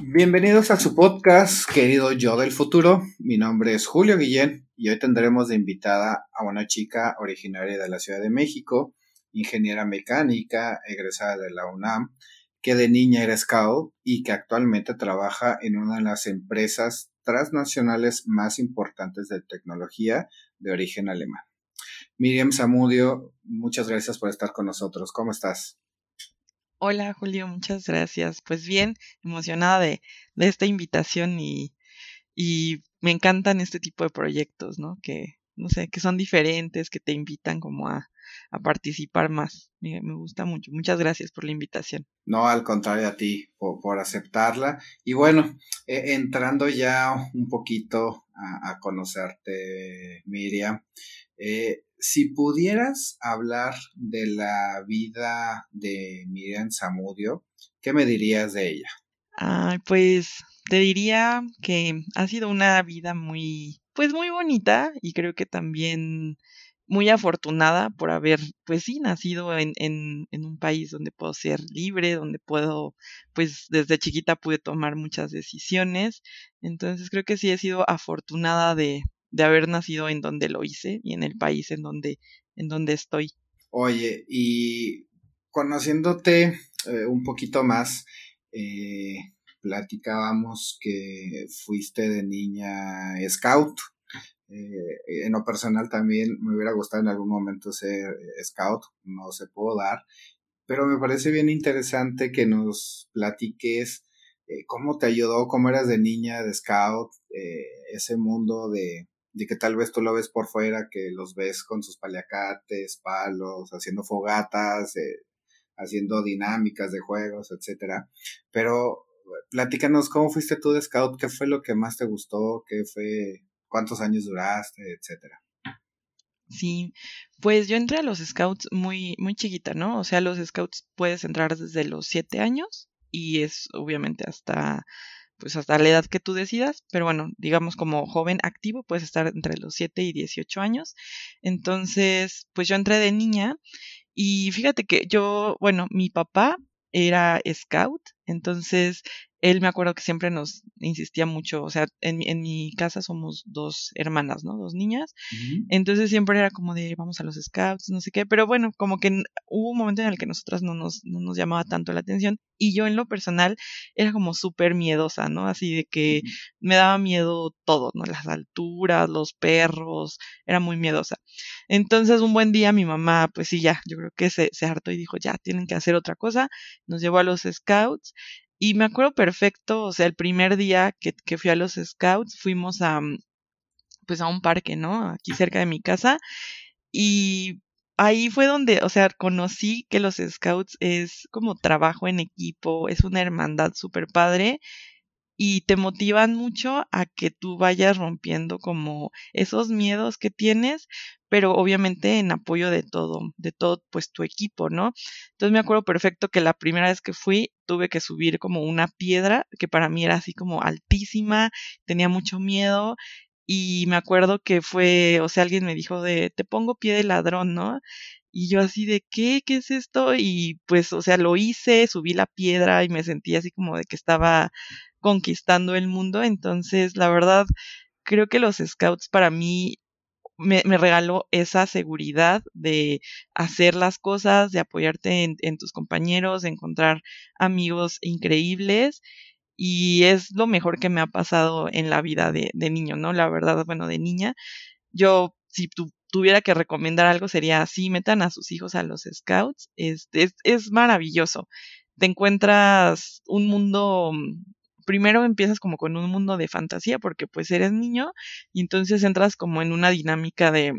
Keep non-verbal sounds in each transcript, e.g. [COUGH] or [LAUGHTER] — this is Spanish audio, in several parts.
Bienvenidos a su podcast, querido yo del futuro. Mi nombre es Julio Guillén y hoy tendremos de invitada a una chica originaria de la Ciudad de México, ingeniera mecánica, egresada de la UNAM, que de niña era scout y que actualmente trabaja en una de las empresas transnacionales más importantes de tecnología de origen alemán. Miriam Zamudio, muchas gracias por estar con nosotros. ¿Cómo estás? Hola Julio, muchas gracias. Pues bien, emocionada de, esta invitación y, me encantan este tipo de proyectos, ¿no? Que, no sé, que son diferentes, que te invitan como a, participar más. Me, me, gusta mucho. Muchas gracias por la invitación. No, al contrario a ti, por, por aceptarla. Y bueno, eh, entrando ya un poquito a, a conocerte, Miriam, eh, si pudieras hablar de la vida de Miriam Zamudio, ¿qué me dirías de ella? Ah, pues te diría que ha sido una vida muy, pues muy bonita y creo que también muy afortunada por haber, pues sí, nacido en, en, en, un país donde puedo ser libre, donde puedo, pues desde chiquita pude tomar muchas decisiones. Entonces creo que sí he sido afortunada de, de haber nacido en donde lo hice y en el país en donde, en donde estoy. Oye, y conociéndote eh, un poquito más, eh, platicábamos que fuiste de niña scout. Eh, en lo personal también me hubiera gustado en algún momento ser scout, no se pudo dar, pero me parece bien interesante que nos platiques eh, cómo te ayudó, cómo eras de niña de scout, eh, ese mundo de, de que tal vez tú lo ves por fuera, que los ves con sus paliacates, palos, haciendo fogatas, eh, haciendo dinámicas de juegos, etcétera. Pero platícanos cómo fuiste tú de scout, qué fue lo que más te gustó, qué fue, cuántos años duraste, etcétera. Sí, pues yo entré a los scouts muy, muy chiquita, ¿no? O sea, los scouts puedes entrar desde los siete años y es obviamente hasta pues hasta la edad que tú decidas, pero bueno, digamos como joven activo puedes estar entre los 7 y 18 años. Entonces, pues yo entré de niña y fíjate que yo, bueno, mi papá era scout, entonces él me acuerdo que siempre nos insistía mucho, o sea, en, en mi casa somos dos hermanas, ¿no? Dos niñas. Uh -huh. Entonces siempre era como de vamos a los scouts, no sé qué, pero bueno, como que hubo un momento en el que nosotras no nos, no nos llamaba tanto la atención y yo en lo personal era como súper miedosa, ¿no? Así de que uh -huh. me daba miedo todo, ¿no? Las alturas, los perros, era muy miedosa. Entonces un buen día mi mamá, pues sí, ya, yo creo que se, se hartó y dijo, ya, tienen que hacer otra cosa, nos llevó a los scouts y me acuerdo perfecto, o sea, el primer día que, que fui a los scouts, fuimos a, pues a un parque, ¿no? Aquí cerca de mi casa. Y ahí fue donde, o sea, conocí que los scouts es como trabajo en equipo, es una hermandad súper padre y te motivan mucho a que tú vayas rompiendo como esos miedos que tienes, pero obviamente en apoyo de todo, de todo pues tu equipo, ¿no? Entonces me acuerdo perfecto que la primera vez que fui tuve que subir como una piedra que para mí era así como altísima, tenía mucho miedo y me acuerdo que fue, o sea, alguien me dijo de, te pongo pie de ladrón, ¿no? Y yo así de, ¿qué? ¿Qué es esto? Y pues, o sea, lo hice, subí la piedra y me sentí así como de que estaba conquistando el mundo. Entonces, la verdad, creo que los scouts para mí me, regaló esa seguridad de hacer las cosas, de apoyarte en, en, tus compañeros, de encontrar amigos increíbles. Y es lo mejor que me ha pasado en la vida de, niño, ¿no? La verdad, bueno, de niña. Yo, si tu, tuviera que recomendar algo, sería así, metan a sus hijos a los scouts. Es, es, es maravilloso. Te encuentras un mundo primero empiezas como con un mundo de fantasía porque pues eres niño y entonces entras como en una dinámica de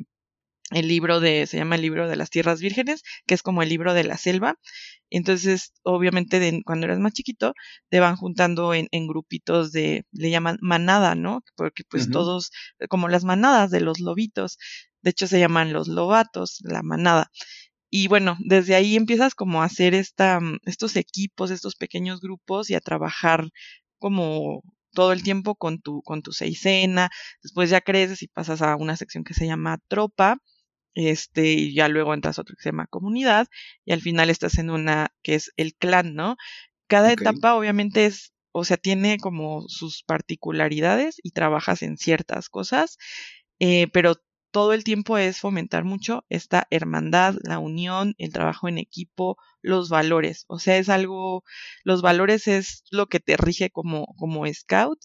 el libro de, se llama el libro de las tierras vírgenes, que es como el libro de la selva. Entonces, obviamente, de, cuando eres más chiquito, te van juntando en, en, grupitos de, le llaman manada, ¿no? Porque pues uh -huh. todos, como las manadas de los lobitos, de hecho se llaman los lobatos, la manada. Y bueno, desde ahí empiezas como a hacer esta, estos equipos, estos pequeños grupos y a trabajar como todo el tiempo con tu, con tu seisena, después ya creces y pasas a una sección que se llama tropa, este, y ya luego entras a otro que se llama comunidad, y al final estás en una que es el clan, ¿no? Cada okay. etapa obviamente es o sea, tiene como sus particularidades y trabajas en ciertas cosas, eh, pero todo el tiempo es fomentar mucho esta hermandad, la unión, el trabajo en equipo, los valores. O sea, es algo, los valores es lo que te rige como, como scout.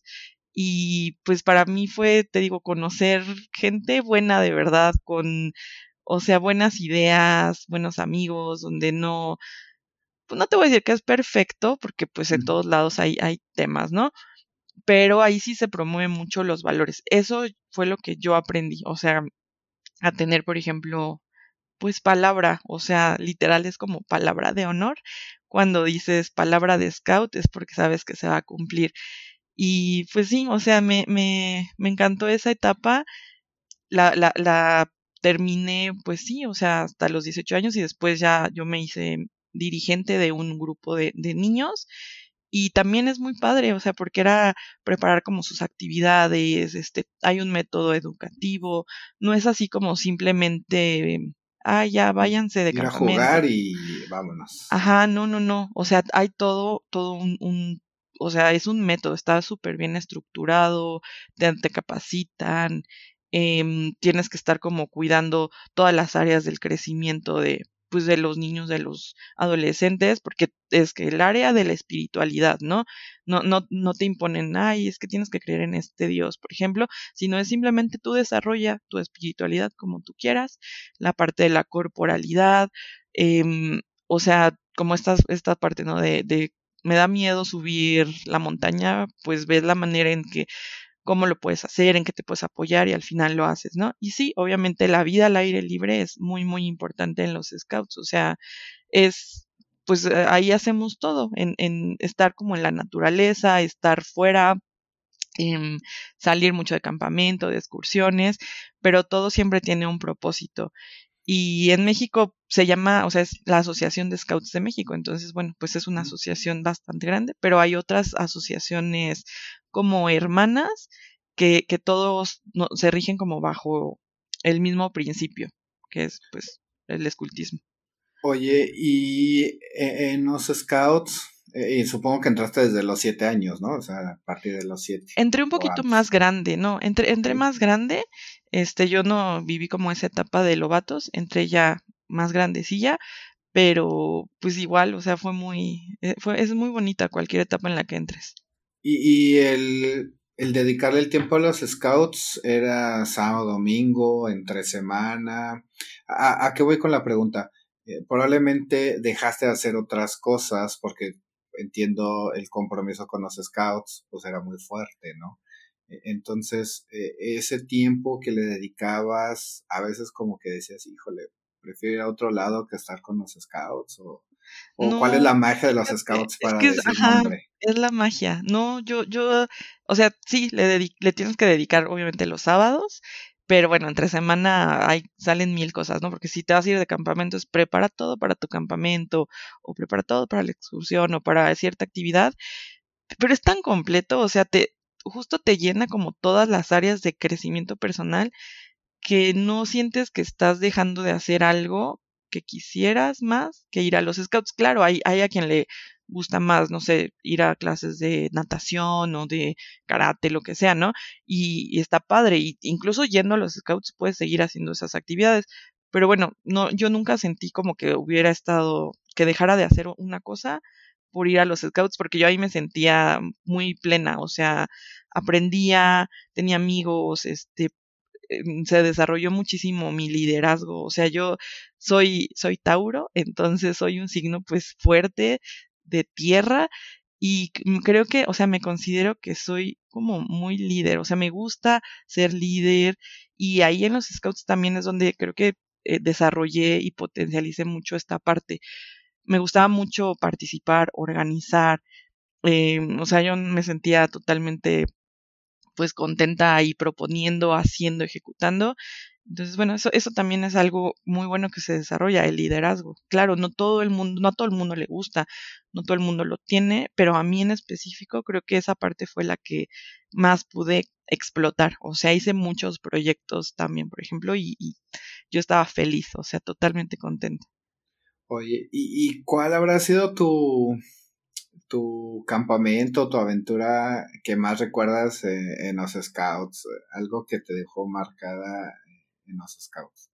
Y pues para mí fue, te digo, conocer gente buena de verdad, con, o sea, buenas ideas, buenos amigos, donde no, pues no te voy a decir que es perfecto, porque pues en todos lados hay, hay temas, ¿no? Pero ahí sí se promueven mucho los valores. Eso fue lo que yo aprendí, o sea, a tener, por ejemplo, pues palabra, o sea, literal es como palabra de honor. Cuando dices palabra de scout es porque sabes que se va a cumplir. Y pues sí, o sea, me, me, me encantó esa etapa. La, la, la terminé, pues sí, o sea, hasta los 18 años y después ya yo me hice dirigente de un grupo de, de niños y también es muy padre, o sea, porque era preparar como sus actividades, este, hay un método educativo, no es así como simplemente, ah, ya váyanse de Ir a jugar y vámonos. Ajá, no, no, no, o sea, hay todo, todo un, un o sea, es un método, está súper bien estructurado, te, te capacitan, eh, tienes que estar como cuidando todas las áreas del crecimiento de, pues de los niños, de los adolescentes, porque es que el área de la espiritualidad, ¿no? No, no, no te imponen, ay, es que tienes que creer en este Dios, por ejemplo, sino es simplemente tú desarrolla tu espiritualidad como tú quieras, la parte de la corporalidad, eh, o sea, como esta, esta parte, ¿no? De, de me da miedo subir la montaña, pues ves la manera en que cómo lo puedes hacer, en qué te puedes apoyar y al final lo haces, ¿no? Y sí, obviamente la vida al aire libre es muy, muy importante en los scouts, o sea, es, pues eh, ahí hacemos todo, en, en estar como en la naturaleza, estar fuera, eh, salir mucho de campamento, de excursiones, pero todo siempre tiene un propósito. Y en México se llama, o sea, es la Asociación de Scouts de México. Entonces, bueno, pues es una asociación bastante grande, pero hay otras asociaciones como hermanas que, que todos no, se rigen como bajo el mismo principio, que es pues el escultismo. Oye, y e, en los scouts, eh, y supongo que entraste desde los siete años, ¿no? O sea, a partir de los siete. Entré un poquito más grande, ¿no? Entré, entré más grande, este, yo no viví como esa etapa de lobatos, entré ya más grandecilla, pero pues igual, o sea, fue muy, eh, fue, es muy bonita cualquier etapa en la que entres. Y, y el, el dedicarle el tiempo a los scouts era sábado, domingo, entre semana. ¿A, a qué voy con la pregunta? Eh, probablemente dejaste de hacer otras cosas porque entiendo el compromiso con los scouts, pues era muy fuerte, ¿no? E, entonces, eh, ese tiempo que le dedicabas, a veces como que decías, híjole, prefiero ir a otro lado que estar con los scouts, o, o No, cuál es la magia de los scouts es para que es, decir, ajá, nombre. es la magia. No, yo, yo, o sea, sí, le, le tienes que dedicar obviamente los sábados, pero bueno, entre semana hay, salen mil cosas, ¿no? Porque si te vas a ir de campamento, es prepara todo para tu campamento, o prepara todo para la excursión, o para cierta actividad, pero es tan completo, o sea, te, justo te llena como todas las áreas de crecimiento personal que no sientes que estás dejando de hacer algo que quisieras más que ir a los scouts. Claro, hay, hay a quien le gusta más, no sé, ir a clases de natación o de karate, lo que sea, ¿no? Y, está padre, y incluso yendo a los scouts puedes seguir haciendo esas actividades. Pero bueno, no, yo nunca sentí como que hubiera estado, que dejara de hacer una cosa por ir a los scouts, porque yo ahí me sentía muy plena, o sea, aprendía, tenía amigos, este, se desarrolló muchísimo mi liderazgo, o sea, yo soy, soy Tauro, entonces soy un signo pues fuerte de tierra y mm, creo que, o sea, me considero que soy como muy líder, o sea, me gusta ser líder y ahí en los scouts también es donde creo que eh, desarrollé y potencialicé mucho esta parte. Me gustaba mucho participar, organizar, em, o sea, yo me sentía totalmente pues contenta ahí proponiendo, haciendo, ejecutando. Entonces, bueno, eso, eso también es algo muy bueno que se desarrolla, el liderazgo. Claro, no todo el mundo, no a todo el mundo le gusta, no todo el mundo lo tiene, pero a mí en específico creo que esa parte fue la que más pude explotar. O sea, hice muchos proyectos también, por ejemplo, y, y yo estaba feliz, o sea, totalmente contenta. Oye, ¿y, y cuál habrá sido tu, tu campamento, tu aventura que más recuerdas eh, en los scouts? Algo que te dejó marcada en los scouts.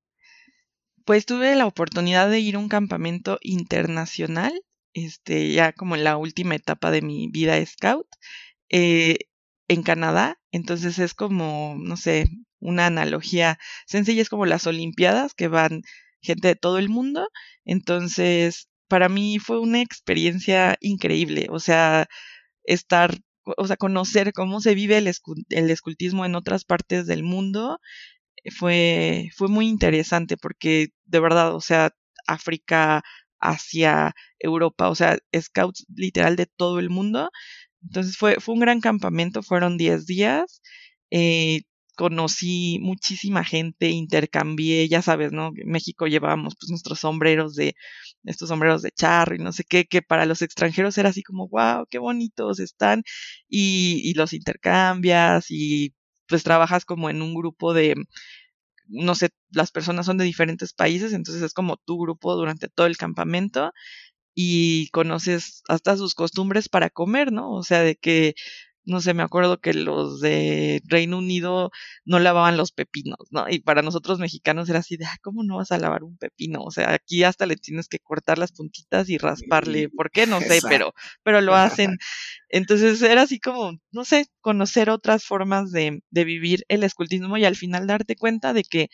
Pues tuve la oportunidad de ir a un campamento internacional, este, ya como en la última etapa de mi vida scout, eh, en Canadá. Entonces es como, no sé, una analogía sencilla, es como las Olimpiadas que van gente de todo el mundo. Entonces, para mí fue una experiencia increíble, o sea, estar, o sea, conocer cómo se vive el, el escultismo en otras partes del mundo fue, fue muy interesante porque de verdad, o sea, África, Asia, Europa, o sea, scouts literal de todo el mundo. Entonces fue, fue un gran campamento, fueron 10 días. Eh, conocí muchísima gente, intercambié, ya sabes, ¿no? En México llevábamos pues nuestros sombreros de, estos sombreros de charro y no sé qué, que para los extranjeros era así como, wow, qué bonitos están, y, y los intercambias y pues trabajas como en un grupo de, no sé, las personas son de diferentes países, entonces es como tu grupo durante todo el campamento y conoces hasta sus costumbres para comer, ¿no? O sea, de que no sé, me acuerdo que los de Reino Unido no lavaban los pepinos, ¿no? Y para nosotros mexicanos era así de, ¿cómo no vas a lavar un pepino? O sea, aquí hasta le tienes que cortar las puntitas y rasparle, ¿por qué? No sé, pero, pero lo hacen. [LAUGHS] Entonces era así como, no sé, conocer otras formas de, de vivir el escultismo y al final darte cuenta de que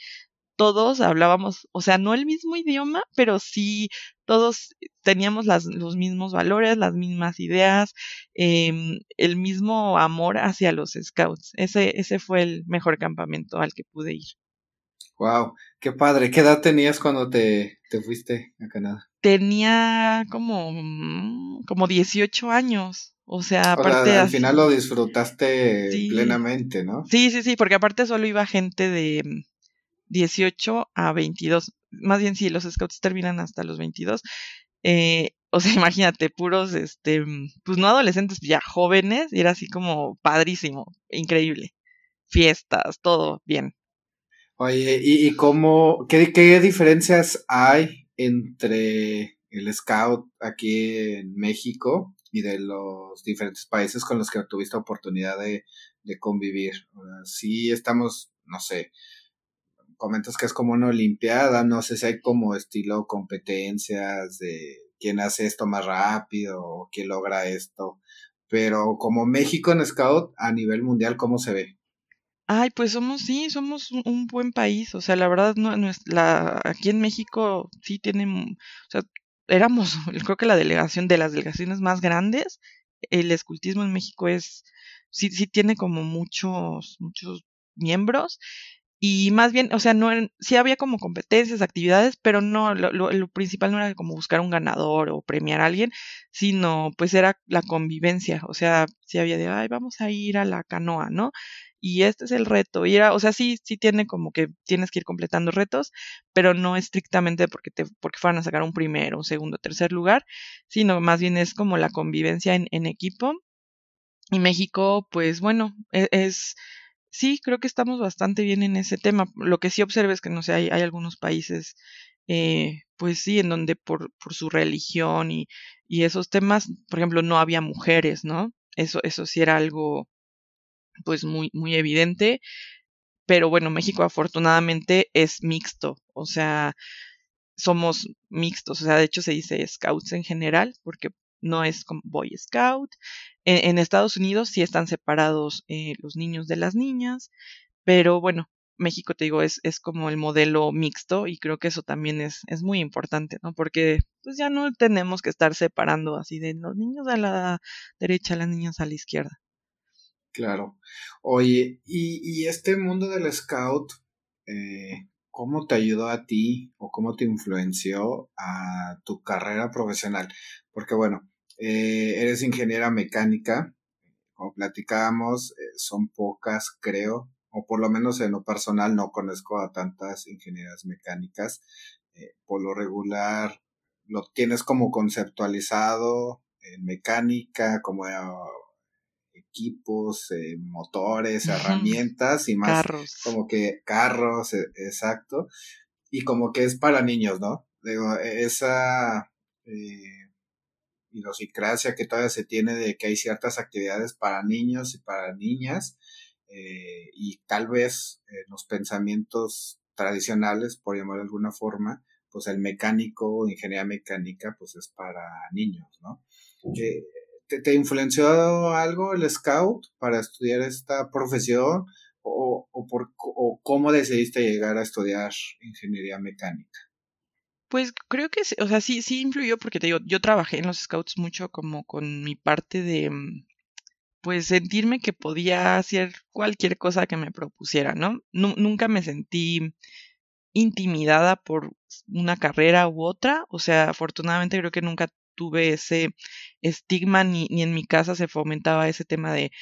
todos hablábamos, o sea, no el mismo idioma, pero sí todos teníamos las, los mismos valores, las mismas ideas, eh, el mismo amor hacia los scouts. Ese, ese fue el mejor campamento al que pude ir. Wow, qué padre. ¿Qué edad tenías cuando te, te fuiste a Canadá? Tenía como, mm, como 18 años. O sea, aparte. al final lo disfrutaste plenamente, ¿no? Sí, sí, sí, porque aparte solo iba gente de, 18 a 22. Más bien, sí, los scouts terminan hasta los 22. Eh, o sea, [LAUGHS] imagínate, puros, este, pues no adolescentes, ya jóvenes, y era así como padrísimo, increíble. Fiestas, todo bien. Oye, ¿y, cómo, qué, qué diferencias hay entre el scout aquí en México y de los diferentes países con los que tuviste oportunidad de, de convivir? sí estamos, no sé, comentas que es como una olimpiada, no sé si hay como estilo competencias de quién hace esto más rápido o quién logra esto, pero como México en Scout a nivel mundial, ¿cómo se ve? Ay, pues somos, sí, somos un, buen país, o sea, la verdad, no, la, aquí en México sí tienen, o sea, éramos, [LAUGHS] creo que la delegación de las delegaciones más grandes, el escultismo en México es, sí, sí tiene como muchos, muchos miembros y más bien, o sea, no sí había como competencias, actividades, pero no, lo, lo, principal no era como buscar un ganador o premiar a alguien, sino pues era la convivencia, o sea, sí había de, ay, vamos a ir a la canoa, ¿no? Y este es el reto, y era, o sea, sí, sí tiene como que tienes que ir completando retos, pero no estrictamente porque te, porque fueran a sacar un primero, un segundo, tercer lugar, sino más bien es como la convivencia en, en equipo. Y México, pues bueno, e, es sí, creo que estamos bastante bien en ese tema. Lo que sí observo es que, no sé, hay, algunos países, eh, pues sí, en donde por, por su religión y, y, esos temas, por ejemplo, no había mujeres, ¿no? Eso, eso sí era algo, pues muy, muy evidente. Pero bueno, México afortunadamente es mixto, o sea, somos mixtos, o sea, de hecho se dice scouts en general, porque no es como Boy Scout. En, Estados Unidos sí están separados eh, los niños de las niñas, pero bueno, México, te digo, es, es como el modelo mixto y creo que eso también es, es muy importante, ¿no? Porque pues ya no tenemos que estar separando así de los niños a la derecha, las niñas a la izquierda. Claro. Oye, y, y este mundo del scout, eh, ¿cómo te ayudó a ti o cómo te influenció a tu carrera profesional? Porque bueno, eh, eres ingeniera mecánica, como platicábamos, eh, son pocas, creo, o por lo menos en lo personal no conozco a tantas ingenieras mecánicas. Eh, por lo regular, lo tienes como conceptualizado en mecánica, como equipos, eh, motores, herramientas y más como que carros, e, exacto, y como que es para niños, ¿no? Digo, e, esa eh, idiosincrasia que todavía se tiene de que hay ciertas actividades para niños y para niñas, eh, y tal vez los pensamientos tradicionales, por llamar de alguna forma, pues el mecánico o ingeniería mecánica, pues es para niños, ¿no? Eh, ¿te, ¿te, influenció algo el scout para estudiar esta profesión o, o, por, o cómo decidiste llegar a estudiar ingeniería mecánica? Pues creo que, o sea, sí, sí influyó porque te digo, yo trabajé en los scouts mucho como con mi parte de, mm, pues sentirme que podía hacer cualquier cosa que me propusiera, ¿no? nunca me sentí intimidada por una carrera u otra, o sea, afortunadamente creo que nunca tuve ese estigma ni, ni en mi casa se fomentaba ese tema de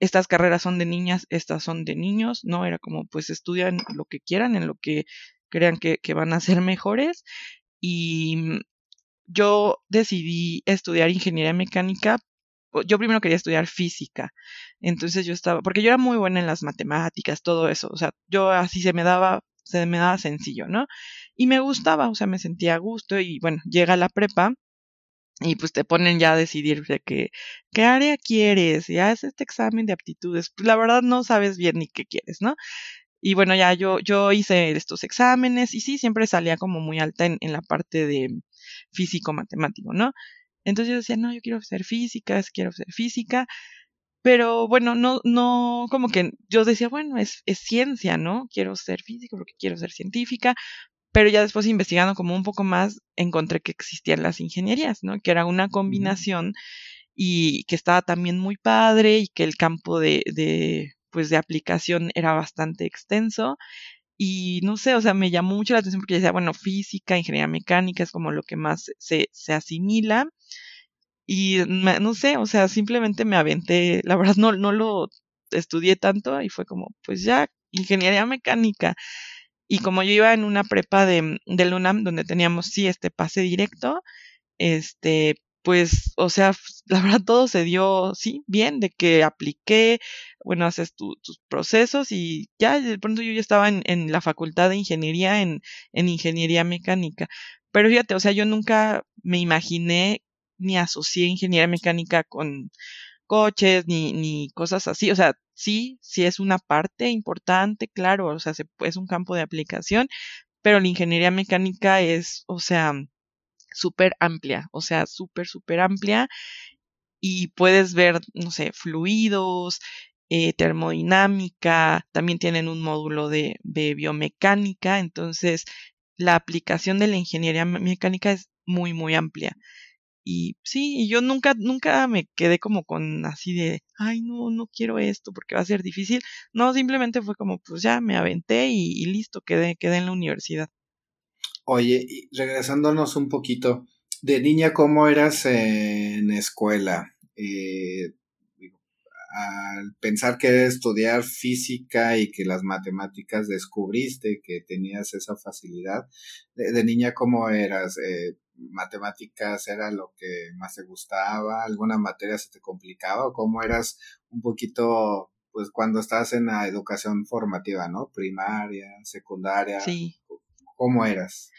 estas carreras son de niñas, estas son de niños, ¿no? Era como pues estudian lo que quieran, en lo que crean que, que van a ser mejores. Y yo decidí estudiar ingeniería mecánica yo primero quería estudiar física. Entonces yo estaba, porque yo era muy buena en las matemáticas, todo eso. O sea, yo así se me daba, se me daba sencillo, ¿no? Y me gustaba, o sea, me sentía a gusto y bueno, llega la prepa y pues te ponen ya a decidir de que, qué área quieres, y haces este examen de aptitudes. Pues la verdad no sabes bien ni qué quieres, ¿no? Y bueno, ya yo, yo hice estos exámenes y sí, siempre salía como muy alta en, en la parte de físico-matemático, ¿no? Entonces yo decía, no, yo quiero ser física, quiero ser física, pero bueno, no, no, como que yo decía, bueno, es, es ciencia, ¿no? Quiero ser físico porque quiero ser científica, pero ya después investigando como un poco más, encontré que existían las ingenierías, ¿no? Que era una combinación y que estaba también muy padre y que el campo de, de pues de aplicación era bastante extenso y no sé, o sea, me llamó mucho la atención porque decía, bueno, física, ingeniería mecánica es como lo que más se, se asimila. Y no sé, o sea, simplemente me aventé, la verdad no, no lo estudié tanto y fue como, pues ya, ingeniería mecánica. Y como yo iba en una prepa de, de UNAM donde teníamos, sí, este pase directo, este, pues, o sea, la verdad todo se dio, sí, bien, de que apliqué, bueno, haces tus procesos y ya de pronto yo ya estaba en, en la facultad de ingeniería, en, en ingeniería mecánica. Pero fíjate, o sea, yo nunca me imaginé ni asocié ingeniería mecánica con coches ni, ni cosas así. O sea, sí, sí es una parte importante, claro, o sea, se, es un campo de aplicación, pero la ingeniería mecánica es, o sea, súper amplia, o sea, súper, súper amplia y puedes ver, no sé, fluidos, eh, termodinámica, también tienen un módulo de, de biomecánica, entonces la aplicación de la ingeniería mecánica es muy, muy amplia. Y sí, yo nunca, nunca me quedé como con así de, ay, no, no quiero esto porque va a ser difícil. No, simplemente fue como, pues ya me aventé y, y listo, quedé, quedé en la universidad. Oye, regresándonos un poquito, de niña, ¿cómo eras en escuela? Eh, al pensar que estudiar física y que las matemáticas descubriste que tenías esa facilidad, de, niña, ¿cómo eras? Eh, ¿Matemáticas era lo que más te gustaba? ¿Alguna materia se te complicaba? ¿O cómo eras un poquito, pues cuando estás en la educación formativa, ¿no? Primaria, secundaria. Sí. ¿Cómo eras?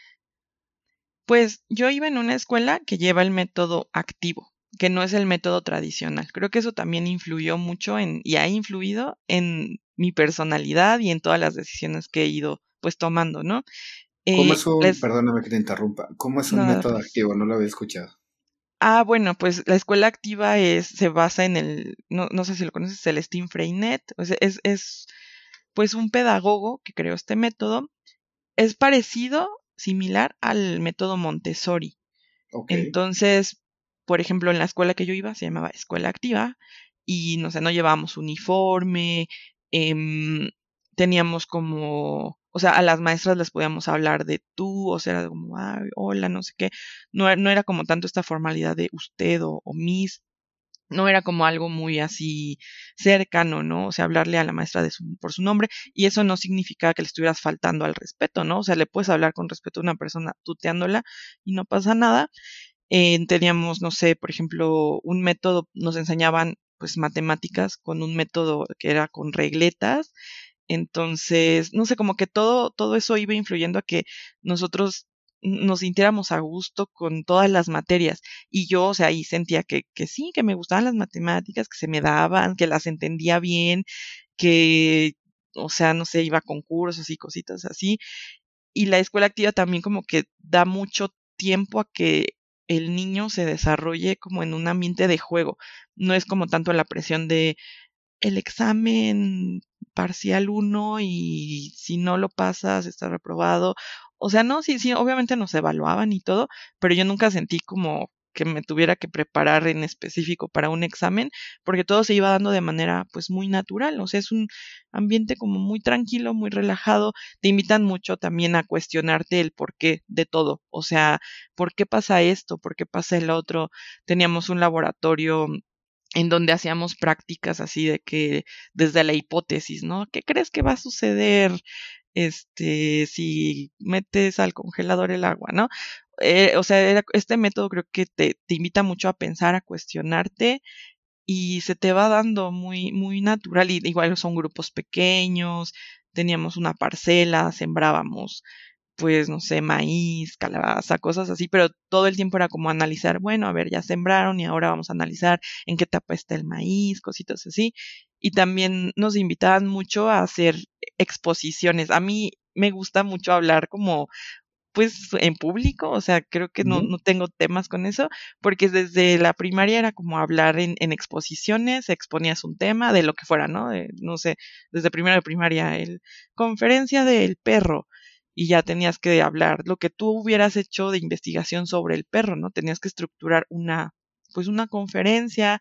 Pues yo iba en una escuela que lleva el método activo, que no es el método tradicional. Creo que eso también influyó mucho en, y ha influido en mi personalidad y en todas las decisiones que he ido pues tomando, ¿no? ¿Cómo eh, es un, perdóname que te interrumpa, ¿cómo es un método activo? No lo había escuchado. Ah, bueno, pues la escuela activa es, se basa en el, no, no sé si lo conoces, Celestine Freinet, o sea, es, es pues un pedagogo que creó este método. Es parecido similar al método Montessori. Entonces, por ejemplo, en la escuela que yo iba se llamaba escuela activa y no sé, no llevábamos uniforme, em, teníamos como, o sea, a las maestras les podíamos hablar de tú, o sea, era como, hola, no sé qué, no, no, era como tanto esta formalidad de usted o, o mis, no era como algo muy así cercano, ¿no? O sea, hablarle a la maestra de su, por su nombre y eso no significa que le estuvieras faltando al respeto, ¿no? O sea, le puedes hablar con respeto a una persona tuteándola y no pasa nada. Eh, teníamos, no sé, por ejemplo, un método, nos enseñaban pues matemáticas con un método que era con regletas. Entonces, no sé, como que todo, todo eso iba influyendo a que nosotros nos sintiéramos a gusto con todas las materias. Y yo, o sea, ahí sentía que, que sí, que me gustaban las matemáticas, que se me daban, que las entendía bien, que, o sea, no sé, iba a concursos y cositas así. Y la escuela activa también como que da mucho tiempo a que el niño se desarrolle como en un ambiente de juego. No es como tanto la presión de el examen parcial 1 y si no lo pasas está reprobado. O sea, no, sí, sí, obviamente nos evaluaban y todo, pero yo nunca sentí como que me tuviera que preparar en específico para un examen, porque todo se iba dando de manera pues muy natural, o sea, es un ambiente como muy tranquilo, muy relajado, te invitan mucho también a cuestionarte el porqué de todo, o sea, ¿por qué pasa esto? ¿Por qué pasa el otro? Teníamos un laboratorio en donde hacíamos prácticas así de que desde la hipótesis, ¿no? ¿Qué crees que va a suceder este si metes al congelador el agua, ¿no? Eh, o sea, este método creo que te, te invita mucho a pensar, a cuestionarte y se te va dando muy, muy natural. Y igual son grupos pequeños, teníamos una parcela, sembrábamos pues no sé, maíz, calabaza, cosas así, pero todo el tiempo era como analizar, bueno, a ver, ya sembraron y ahora vamos a analizar en qué etapa está el maíz, cositas así. Y también nos invitaban mucho a hacer exposiciones. A mí me gusta mucho hablar como pues en público, o sea, creo que no, no tengo temas con eso, porque desde la primaria era como hablar en, en exposiciones, exponías un tema de lo que fuera, ¿no? no sé, desde primero de primaria, el conferencia del perro, y ya tenías que hablar lo que tú hubieras hecho de investigación sobre el perro, ¿no? Tenías que estructurar una pues una conferencia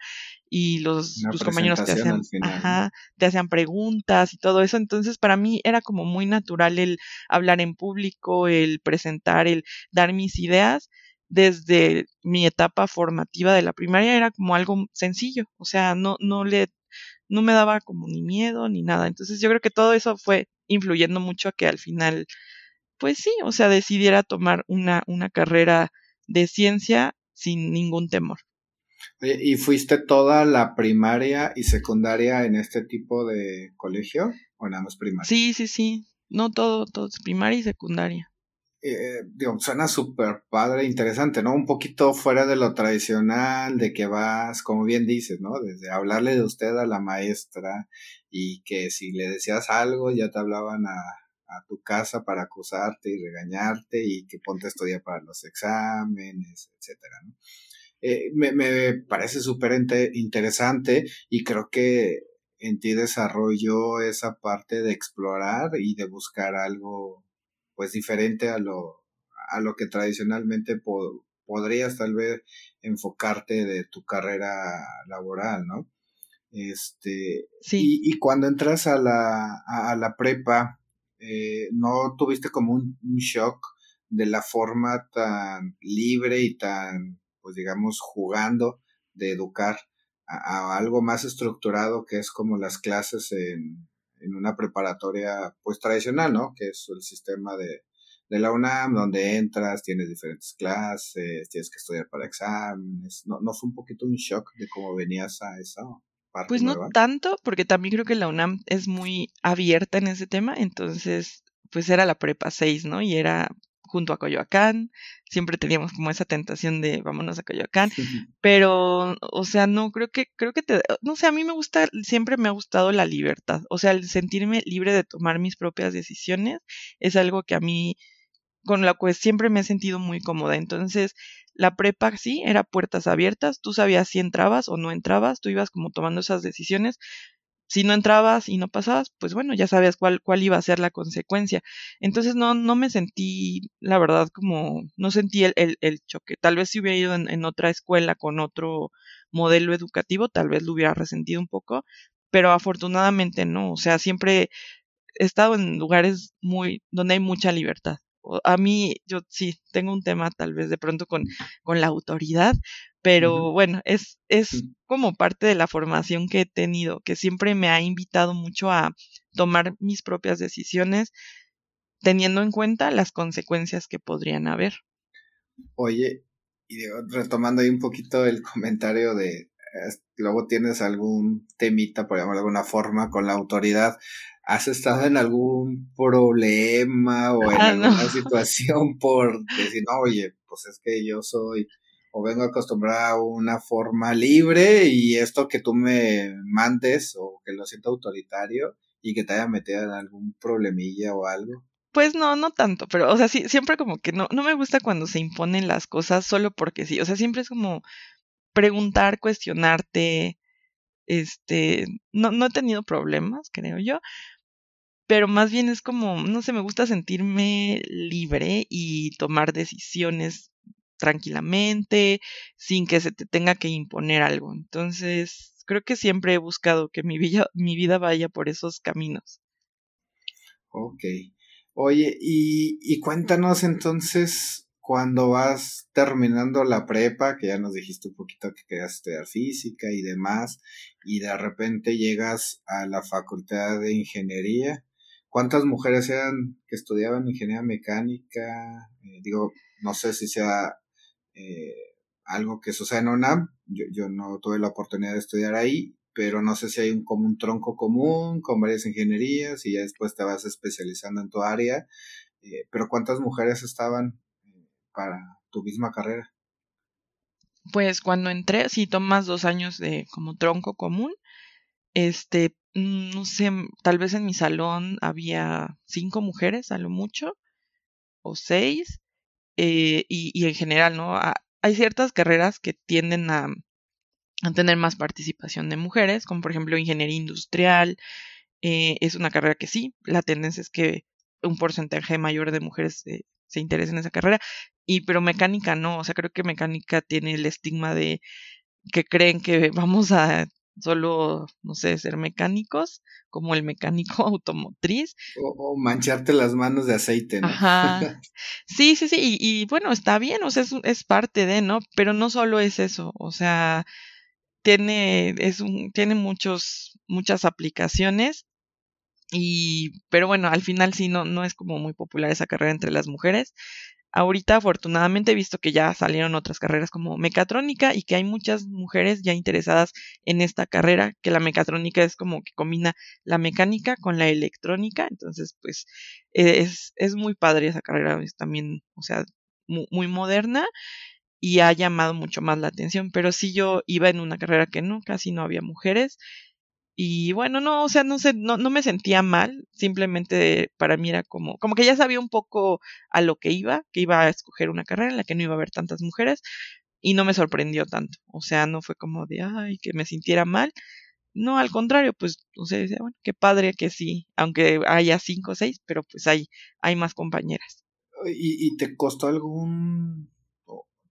y los tus compañeros te hacían ajá, te hacían preguntas y todo eso, entonces para mí era como muy natural el hablar en público, el presentar, el dar mis ideas desde mi etapa formativa de la primaria era como algo sencillo, o sea, no no le no me daba como ni miedo ni nada. Entonces yo creo que todo eso fue influyendo mucho a que al final pues sí, o sea, decidiera tomar una, una carrera de ciencia sin ningún temor. ¿Y fuiste toda la primaria y secundaria en este tipo de colegio o nada más primaria? Sí, sí, sí. No todo, todo primaria y secundaria. Eh, digo, suena súper padre, interesante, ¿no? Un poquito fuera de lo tradicional, de que vas, como bien dices, ¿no? Desde hablarle de usted a la maestra y que si le decías algo ya te hablaban a, a tu casa para acusarte y regañarte y que ponte a estudiar para los exámenes, etcétera, ¿no? Eh, me, me, parece súper interesante y creo que en ti desarrollo esa parte de explorar y de buscar algo pues diferente a lo, a lo que tradicionalmente podrías tal vez enfocarte de tu carrera laboral, ¿no? Este, sí. y, y, cuando entras a la, a la prepa, eh, no tuviste como un, shock de la forma tan libre y tan, pues digamos, jugando de educar a, algo más estructurado que es como las clases en, en, una preparatoria pues tradicional, ¿no? Que es el sistema de, de la UNAM, donde entras, tienes diferentes clases, tienes que estudiar para exámenes. ¿No, no fue un poquito un shock de cómo venías a eso? Pues no tanto, porque también creo que la UNAM es muy abierta en ese tema, entonces, pues era la prepa 6, ¿no? Y era junto a Coyoacán, siempre teníamos como esa tentación de vámonos a Coyoacán, pero, o sea, no, creo que, creo que te, no sé, a mí me gusta, siempre me ha gustado la libertad, o sea, el sentirme libre de tomar mis propias decisiones es algo que a mí, con la que siempre me he sentido muy cómoda, entonces, la prepa sí, era puertas abiertas, tú sabías si entrabas o no entrabas, tú ibas como tomando esas decisiones. Si no entrabas y no pasabas, pues bueno, ya sabías cuál, cuál iba a ser la consecuencia. Entonces no, no me sentí, la verdad, como, no sentí el, el, choque. Tal vez si hubiera ido en, en otra escuela con otro modelo educativo, tal vez lo hubiera resentido un poco, pero afortunadamente no. O sea, siempre he estado en lugares muy, donde hay mucha libertad a mí yo sí tengo un tema tal vez de pronto con, con la autoridad, pero bueno, es, es como parte de la formación que he tenido, que siempre me ha invitado mucho a tomar mis propias decisiones teniendo en cuenta las consecuencias que podrían haber. Oye, y retomando ahí un poquito el comentario de luego tienes algún temita, por llamarlo de alguna forma, con la autoridad. ¿Has estado en algún problema o en ah, alguna situación por decir, no, oye, pues es que yo soy o vengo acostumbrada a una forma libre y esto que tú me mandes o que lo siento autoritario y que te haya metido en algún problemilla o algo? Pues no, no tanto, pero, o sea, sí, siempre como que no, no me gusta cuando se imponen las cosas solo porque sí, o sea, siempre es como preguntar, cuestionarte, este, no, no he tenido problemas, creo yo, pero más bien es como, no sé, me gusta sentirme libre y tomar decisiones tranquilamente, sin que se te tenga que imponer algo. Entonces, creo que siempre he buscado que mi vida, mi vida vaya por esos caminos. Ok. Oye, y, y cuéntanos entonces, cuando vas terminando la prepa, que ya nos dijiste un poquito que querías estudiar física y demás, y de repente llegas a la facultad de ingeniería, ¿cuántas mujeres eran que estudiaban ingeniería mecánica? Eh, digo, no sé si sea eh, algo que sucede en ONAM. Yo, yo no tuve la oportunidad de estudiar ahí, pero no sé si hay un, como un tronco común con varias ingenierías y ya después te vas especializando en tu área. Eh, pero ¿cuántas mujeres estaban para tu misma carrera? Pues cuando entré, si tomas dos años de como tronco común, este, mm, no sé, tal vez en mi salón había cinco mujeres a lo mucho, o seis, eh, y, en general, ¿no? hay ciertas carreras que tienden a, tener más participación de mujeres, como por ejemplo ingeniería industrial, eh, es una carrera que sí, la tendencia es que un porcentaje mayor de mujeres se interesen en esa carrera, y pero mecánica no, o sea, creo que mecánica tiene el estigma de que creen que vamos a solo, no sé, ser mecánicos, como el mecánico [LAUGHS] automotriz. O, mancharte las manos de aceite, ¿no? Ajá. [LAUGHS] Sí, sí, sí, y, bueno, está bien, o sea, es, es, parte de, ¿no? Pero no solo es eso, o sea, tiene, es un, tiene muchos, muchas aplicaciones. Y, pero bueno, al final sí no, no es como muy popular esa carrera entre las mujeres. Ahorita afortunadamente he visto que ya salieron otras carreras como mecatrónica y que hay muchas mujeres ya interesadas en esta carrera, que la mecatrónica es como que combina la mecánica con la electrónica, entonces pues es, es muy padre esa carrera, es también, o sea, muy, muy moderna y ha llamado mucho más la atención, pero sí yo iba en una carrera que no, casi no había mujeres y bueno, no, o sea, no sé, no, no me sentía mal, simplemente para mí era como, como que ya sabía un poco a lo que iba, que iba a escoger una carrera en la que no iba a haber tantas mujeres y no me sorprendió tanto, o sea, no fue como de, ay, que me sintiera mal, no, al contrario, pues, o sea, bueno, qué padre que sí, aunque haya cinco o seis, pero pues hay, hay más compañeras. ¿Y, y te costó algún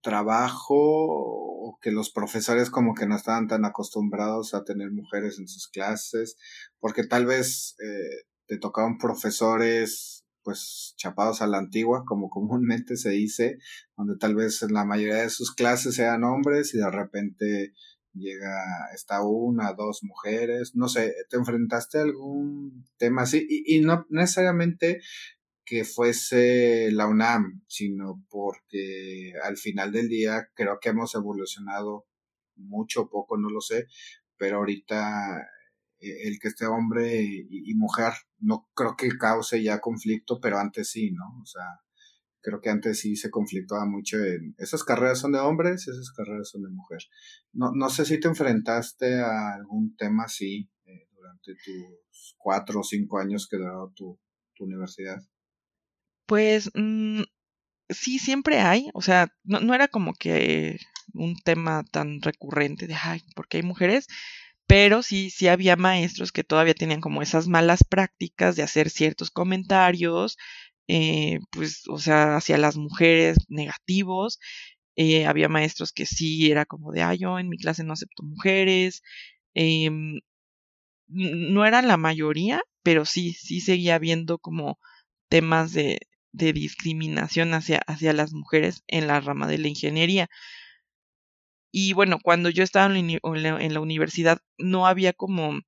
trabajo o que los profesores como que no estaban tan acostumbrados a tener mujeres en sus clases, porque tal vez eh, te tocaban profesores pues chapados a la antigua, como [LAUGHS] comúnmente se dice, donde tal vez en la mayoría de sus clases eran hombres y de repente llega, está una, dos mujeres, no sé, ¿te enfrentaste a algún tema así? Y, y no necesariamente que fuese la UNAM, sino porque al final del día creo que hemos evolucionado mucho o poco, no lo sé, pero ahorita eh, el que esté hombre y, mujer no creo que cause ya conflicto, pero antes sí, ¿no? O sea, creo que antes sí se conflictaba mucho en esas carreras son de hombres esas carreras son de mujer. No, no sé si te enfrentaste a algún tema así eh, durante tus cuatro o cinco años que duró tu, tu universidad. Pues mm, sí, siempre hay, o sea, no, no, era como que un tema tan recurrente de, ay, porque hay mujeres, pero sí, sí había maestros que todavía tenían como esas malas prácticas de hacer ciertos comentarios, eh, pues, o sea, hacia las mujeres negativos. Eh, había maestros que sí era como de, ay, yo en mi clase no acepto mujeres. Em, no eran la mayoría, pero sí, sí seguía habiendo como temas de, de discriminación hacia, hacia las mujeres en la rama de la ingeniería. Y bueno, cuando yo estaba en la, universidad no había como,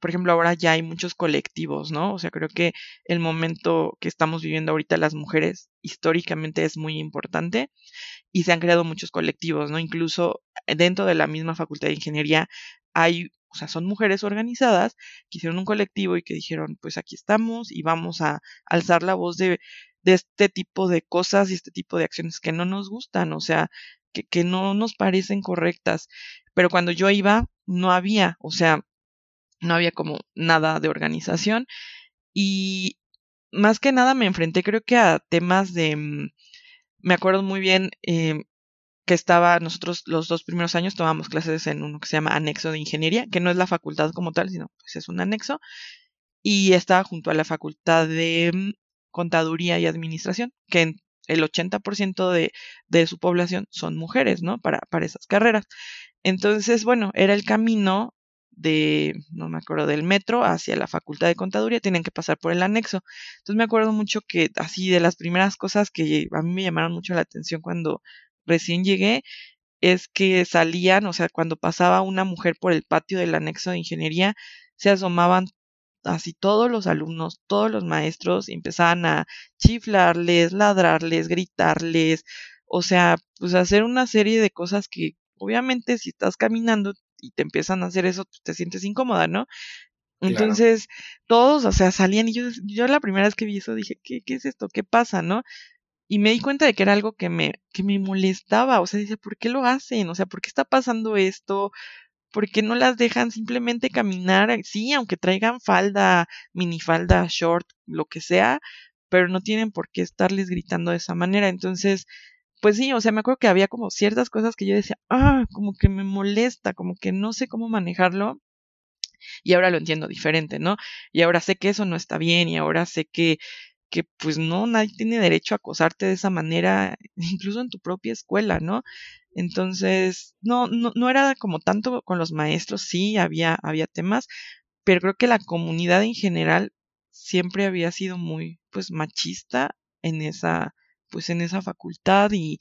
por ejemplo, ahora ya hay muchos colectivos, ¿no? O sea, creo que el momento que estamos viviendo ahorita las mujeres históricamente es muy importante y se han creado muchos colectivos, ¿no? Incluso dentro de la misma facultad de ingeniería hay o sea, son mujeres organizadas que hicieron un colectivo y que dijeron, pues aquí estamos y vamos a alzar la voz de, de este tipo de cosas y este tipo de acciones que no nos gustan, o sea, que, que no nos parecen correctas. Pero cuando yo iba, no había, o sea, no había como nada de organización y más que nada me enfrenté creo que a temas de, mm, me acuerdo muy bien eh, que estaba, nosotros los dos primeros años tomamos clases en uno que se llama anexo de ingeniería, que no es la facultad como tal, sino pues es un anexo, y estaba junto a la facultad de mm, contaduría y administración, que el 80% de, de su población son mujeres, ¿no? Para, para esas carreras. Entonces, bueno, era el camino de, no me acuerdo, del metro hacia la facultad de contaduría, tienen que pasar por el anexo. Entonces me acuerdo mucho que así de las primeras cosas que a mí me llamaron mucho la atención cuando recién llegué es que salían, o sea, cuando pasaba una mujer por el patio del anexo de ingeniería, se asomaban así todos los alumnos, todos los maestros, empezaban a chiflarles, ladrarles, gritarles, o sea, pues hacer una serie de cosas que obviamente si estás caminando y te empiezan a hacer eso, pues, te sientes incómoda, ¿no? Entonces, todos, o sea, salían y yo, yo la primera vez que vi eso dije, ¿qué, ¿qué es esto? ¿Qué pasa, no? Y me di cuenta de que era algo que me, que me molestaba, o sea, dice, ¿por qué lo hacen? O sea, ¿por qué está pasando esto? ¿Por qué no las dejan simplemente caminar? Sí, aunque traigan falda, minifalda, short, lo que sea, pero no tienen por qué estarles gritando de esa manera. Entonces, pues sí, o sea, me acuerdo que había como ciertas cosas que yo decía, ah, como que me molesta, como que no sé cómo manejarlo. Y ahora lo entiendo diferente, ¿no? Y ahora sé que eso no está bien y ahora sé que, que pues no, nadie tiene derecho a acosarte de esa manera, [LAUGHS] incluso en tu propia escuela, ¿no? Entonces, no, no, no era como tanto con los maestros, sí, había, había temas, pero creo que la comunidad en general siempre había sido muy, pues, machista en esa, pues en esa facultad y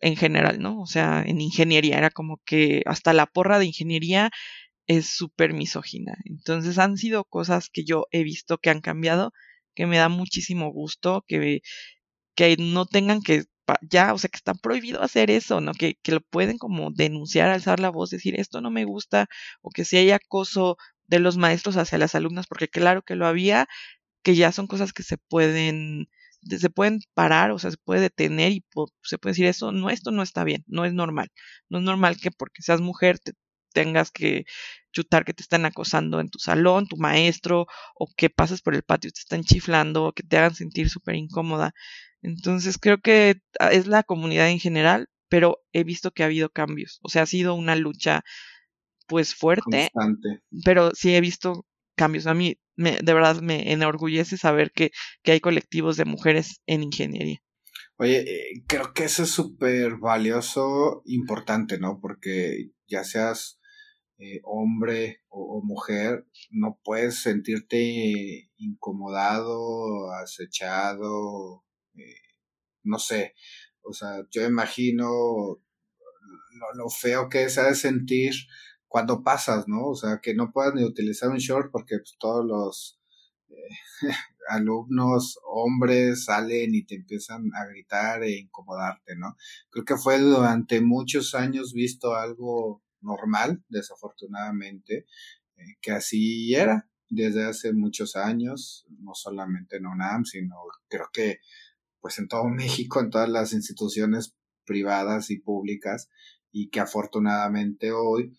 en general, ¿no? O sea, en ingeniería era como que hasta la porra de ingeniería es súper misógina. Entonces han sido cosas que yo he visto que han cambiado, que me da muchísimo gusto, que, que no tengan que ya, o sea, que está prohibido hacer eso, ¿no? Que, que lo pueden como denunciar, alzar la voz, decir esto no me gusta, o que si hay acoso de los maestros hacia las alumnas, porque claro que lo había, que ya son cosas que se pueden se pueden parar, o sea, se puede detener y se puede decir eso, no, esto no está bien, no es normal. No es normal que porque seas mujer te tengas que chutar que te están acosando en tu salón, tu maestro, o que pases por el patio y te están chiflando, o que te hagan sentir súper incómoda. Entonces creo que ah, es la comunidad en general, pero he visto que ha habido cambios. O sea, ha sido una lucha pues fuerte, pero sí he visto cambios. A mí me, de verdad me enorgullece saber que, que hay colectivos de mujeres en ingeniería. Oye, eh, creo que eso es súper valioso, importante, ¿no? Porque ya seas eh, hombre o, mujer, no puedes sentirte incomodado, acechado, eh, no sé. O sea, yo imagino lo, feo que es de sentir cuando pasas, ¿no? O sea, que no puedas ni utilizar un short porque pues, todos los eh, [LAUGHS] alumnos hombres salen y te empiezan a gritar e incomodarte, ¿no? Creo que fue durante muchos años visto algo normal, desafortunadamente, eh, que así era desde hace muchos años, no solamente en UNAM, sino creo que pues en todo [LAUGHS] México, en todas las instituciones privadas y públicas, y que afortunadamente hoy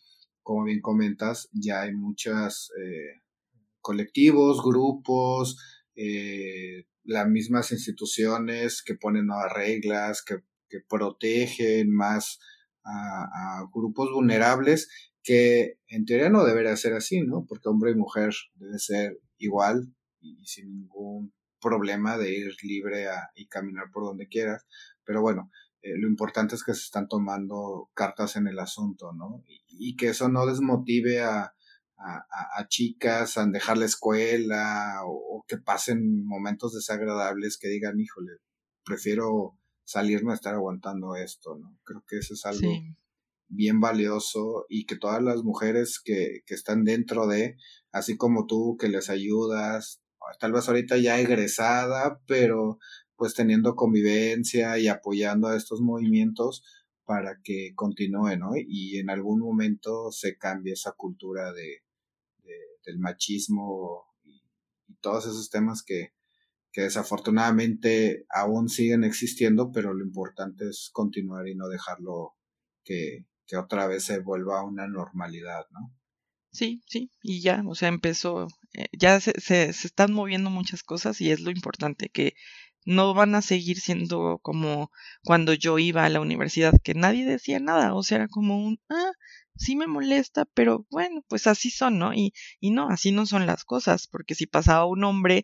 como bien comentas, ya hay muchos eh, colectivos, grupos, eh, las mismas instituciones que ponen nuevas reglas, que, protegen más a, grupos vulnerables, que en teoría no debería ser así, ¿no? Porque hombre y mujer debe ser igual y, sin ningún problema de ir libre y caminar por donde quieras. Pero bueno, eh, lo importante es que se están tomando cartas en el asunto, ¿no? Y, que eso no desmotive a, a, chicas a dejar la escuela o, que pasen momentos desagradables que digan, híjole, prefiero salirme a estar aguantando esto, ¿no? Creo que eso es algo bien valioso y que todas las mujeres que, que están dentro de, así como tú que les ayudas, tal vez ahorita ya egresada, pero pues teniendo convivencia y apoyando a estos movimientos, para que continúe, ¿no? Y en algún momento se cambie esa cultura de, del machismo y, todos esos temas que, que desafortunadamente aún siguen existiendo, pero lo importante es continuar y no dejarlo que, que otra vez se vuelva a una normalidad, ¿no? Sí, sí, y ya, o sea, empezó, eh, ya se, se, se, están moviendo muchas cosas y es lo importante, que no van a seguir siendo como cuando yo iba a la universidad, que nadie decía nada, o sea, era como un, ah, sí me molesta, pero bueno, pues así son, ¿no? Y, y no, así no son las cosas, porque si pasaba un hombre,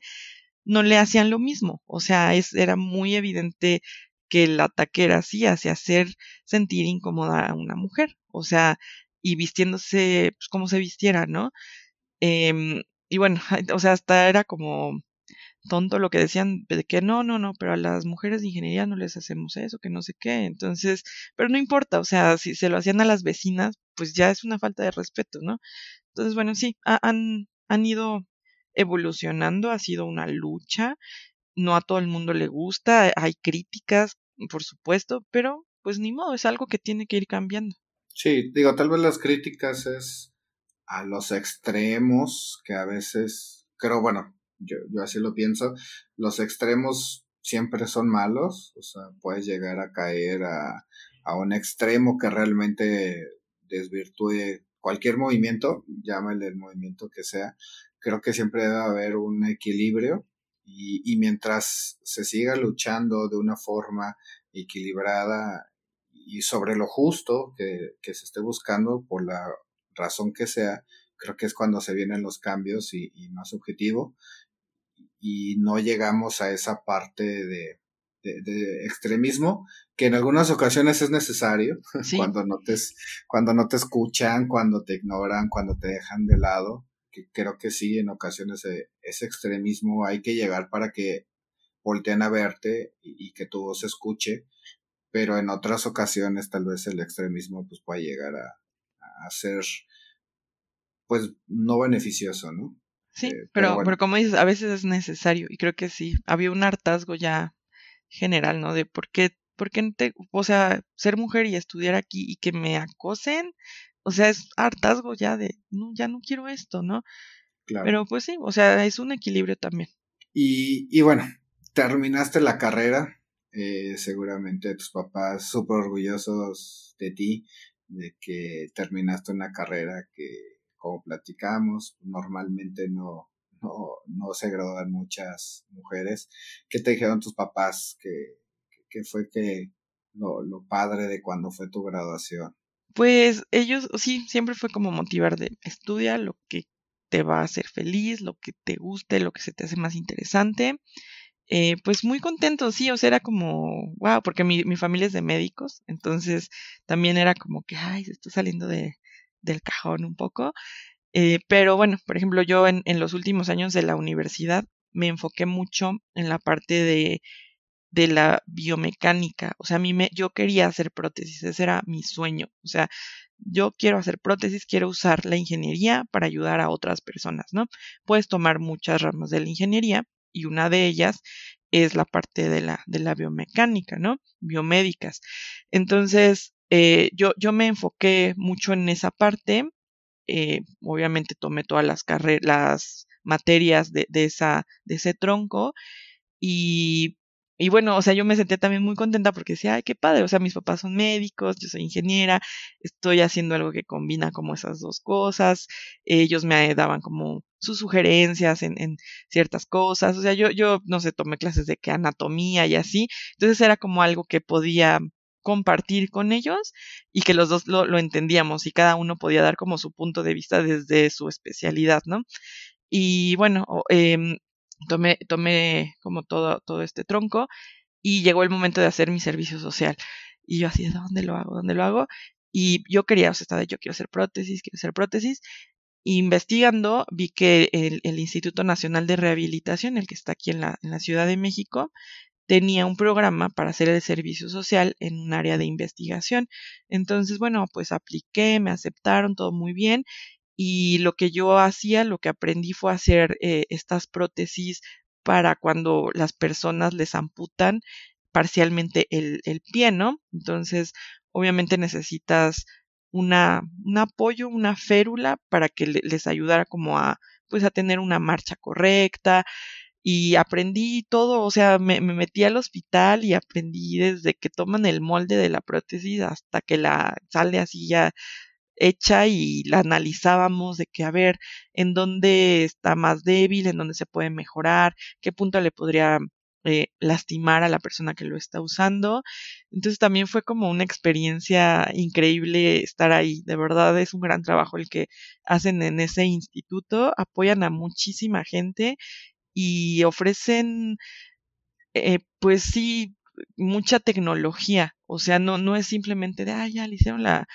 no le hacían lo mismo, o sea, es, era muy evidente que el ataque era así, hacia hacer sentir incómoda a una mujer, o sea, y vistiéndose pues, como se vistiera, ¿no? Eh, y bueno, [LAUGHS] o sea, hasta era como tonto lo que decían de que no, no, no, pero a las mujeres de ingeniería no les hacemos eso, que no sé qué. Entonces, pero no importa, o sea, si se lo hacían a las vecinas, pues ya es una falta de respeto, ¿no? Entonces, bueno, sí, han, han ido evolucionando, ha sido una lucha, no a todo el mundo le gusta, hay críticas, por supuesto, pero pues ni modo, es algo que tiene que ir cambiando. Sí, digo, tal vez las críticas es a los extremos que a veces, creo, bueno, yo, yo así lo pienso, los extremos siempre son malos, o sea, puedes llegar a caer a, a un extremo que realmente desvirtúe cualquier movimiento, llámale el movimiento que sea, creo que siempre debe haber un equilibrio y, y mientras se siga luchando de una forma equilibrada y sobre lo justo que, que, se esté buscando por la razón que sea, creo que es cuando se vienen los cambios y, y más objetivo y no llegamos a esa parte de, de, extremismo que en algunas ocasiones es necesario [LAUGHS] cuando no te cuando no te escuchan cuando te ignoran cuando te dejan de lado que creo que sí en ocasiones e, ese extremismo hay que llegar para que volteen a verte y, que tu voz se escuche pero en otras ocasiones tal vez el extremismo pues pueda llegar a, a ser pues no beneficioso no Sí, eh, pero, pero, como dices, a veces es necesario y creo que sí, había un hartazgo ya general, ¿no? De por qué, por qué te, o sea, ser mujer y estudiar aquí y que me acosen, o sea, es hartazgo ya de, no, ya no quiero esto, ¿no? Claro. Pero pues sí, o sea, es un equilibrio también. Y, y bueno, terminaste la carrera, eh, seguramente tus papás súper orgullosos de ti, de que terminaste una carrera que como platicamos, normalmente no, no, no se gradúan muchas mujeres. ¿Qué te dijeron tus papás? ¿Qué, qué fue que lo, lo padre de cuando fue tu graduación? Pues ellos, sí, siempre fue como motivar de estudia lo que te va a hacer feliz, lo que te guste, lo que se te hace más interesante. Eh, pues muy contento, sí, o sea, era como, wow, porque mi, mi familia es de médicos, entonces también era como que, ay, se está saliendo de, del cajón un poco. Eh, pero bueno, por ejemplo, yo en, en, los últimos años de la universidad me enfoqué mucho en la parte de, de la biomecánica. O sea, a mí me, yo quería hacer prótesis, ese era mi sueño. O sea, yo quiero hacer prótesis, quiero usar la ingeniería para ayudar a otras personas, ¿no? Puedes tomar muchas ramas de la ingeniería y una de ellas es la parte de la, de la biomecánica, ¿no? Biomédicas. Entonces, eh, yo, yo me enfoqué mucho en esa parte. Eh, obviamente tomé todas las carreras, materias de, de, esa, de ese tronco. Y, y bueno, o sea, yo me senté también muy contenta porque decía, ay, qué padre, o sea, mis papás son médicos, yo soy ingeniera, estoy haciendo algo que combina como esas dos cosas. Ellos me daban como sus sugerencias en, en ciertas cosas. O sea, yo, yo, no sé, tomé clases de que anatomía y así. Entonces era como algo que podía compartir con ellos y que los dos lo, lo, entendíamos y cada uno podía dar como su punto de vista desde su especialidad, ¿no? Y bueno, eh, tomé, tomé como todo, todo este tronco y llegó el momento de hacer mi servicio social. Y yo así, ¿dónde lo hago? ¿Dónde lo hago? Y yo quería, o sea, estaba de yo quiero hacer prótesis, quiero hacer prótesis. investigando vi que el, el, Instituto Nacional de Rehabilitación, el que está aquí en la, en la Ciudad de México, tenía un programa para hacer el servicio social en un área de investigación. Entonces, bueno, pues apliqué, me aceptaron, todo muy bien. Y lo que yo hacía, lo que aprendí fue hacer eh, estas prótesis para cuando las personas les amputan parcialmente el, el pie, ¿no? Entonces, obviamente necesitas una, un apoyo, una férula para que les ayudara como a, pues a tener una marcha correcta, y aprendí todo, o sea, me, metí al hospital y aprendí desde que toman el molde de la prótesis hasta que la sale así ya hecha y la analizábamos de que a ver en dónde está más débil, en dónde se puede mejorar, qué punto le podría eh, lastimar a la persona que lo está usando. Entonces también fue como una experiencia increíble estar ahí. De verdad es un gran trabajo el que hacen en ese instituto. Apoyan a muchísima gente y ofrecen, eh, pues sí, mucha tecnología. O sea, no, no es simplemente de, ah, ya le hicieron la,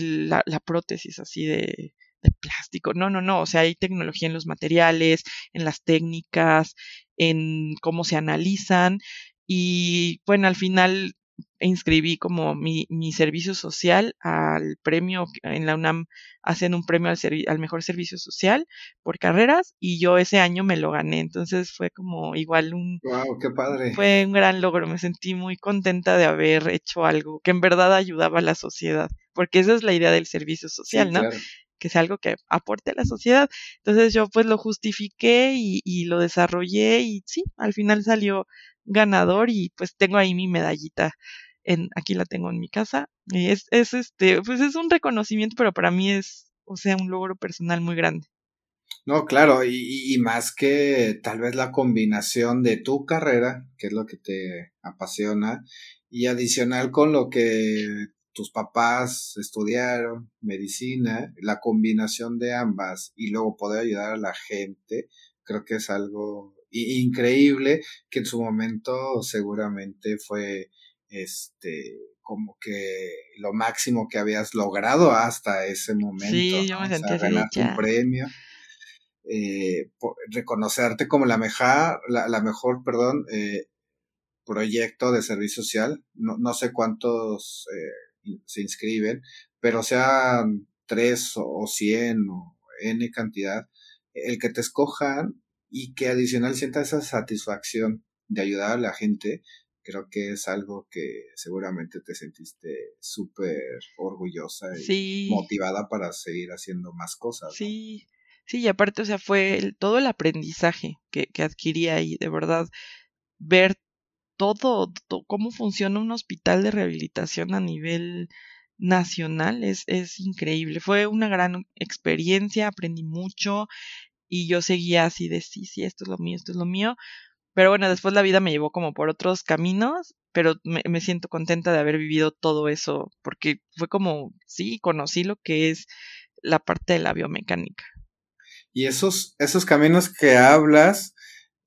la, la, prótesis así de, de plástico. No, no, no. O sea, hay tecnología en los materiales, en las técnicas, en cómo se analizan. Y bueno, al final inscribí como mi, mi, servicio social al premio en la UNAM hacen un premio al, al, mejor servicio social por carreras y yo ese año me lo gané entonces fue como igual un wow qué padre fue un gran logro me sentí muy contenta de haber hecho algo que en verdad ayudaba a la sociedad porque esa es la idea del servicio social no que sea algo que aporte a la sociedad. Entonces yo pues lo justifiqué y, y, lo desarrollé y sí, al final salió ganador y pues tengo ahí mi medallita. En, aquí la tengo en mi casa. Y es, es este, pues es un reconocimiento, pero para mí es, o sea, un logro personal muy grande. No, claro, y, y, más que tal vez la combinación de tu carrera, que es lo que te apasiona, y adicional con lo que tus papás estudiaron, medicina, la combinación de ambas y luego poder ayudar a la gente, creo que es algo increíble que en su momento seguramente fue este como que lo máximo que habías logrado hasta ese momento. Sí, yo me sentí un premio. Eh, reconocerte como la mejor, la, mejor, perdón, eh, proyecto de servicio social. No, no sé cuántos eh, se inscriben, pero sean tres o cien o n cantidad, el que te escojan y que adicional sienta esa satisfacción de ayudar a la gente, creo que es algo que seguramente te sentiste súper orgullosa y motivada para seguir haciendo más cosas. Sí, sí, y aparte, o sea, fue todo el aprendizaje que, que adquirí ahí, de verdad, ver todo, cómo funciona un hospital de rehabilitación a nivel nacional es, es increíble. Fue una gran experiencia, aprendí mucho, y yo seguía así de sí, sí, esto es lo mío, esto es lo mío. Pero bueno, después la vida me llevó como por otros caminos, pero me, siento contenta de haber vivido todo eso, porque fue como, sí, conocí lo que es la parte de la biomecánica. Y esos, esos caminos que hablas,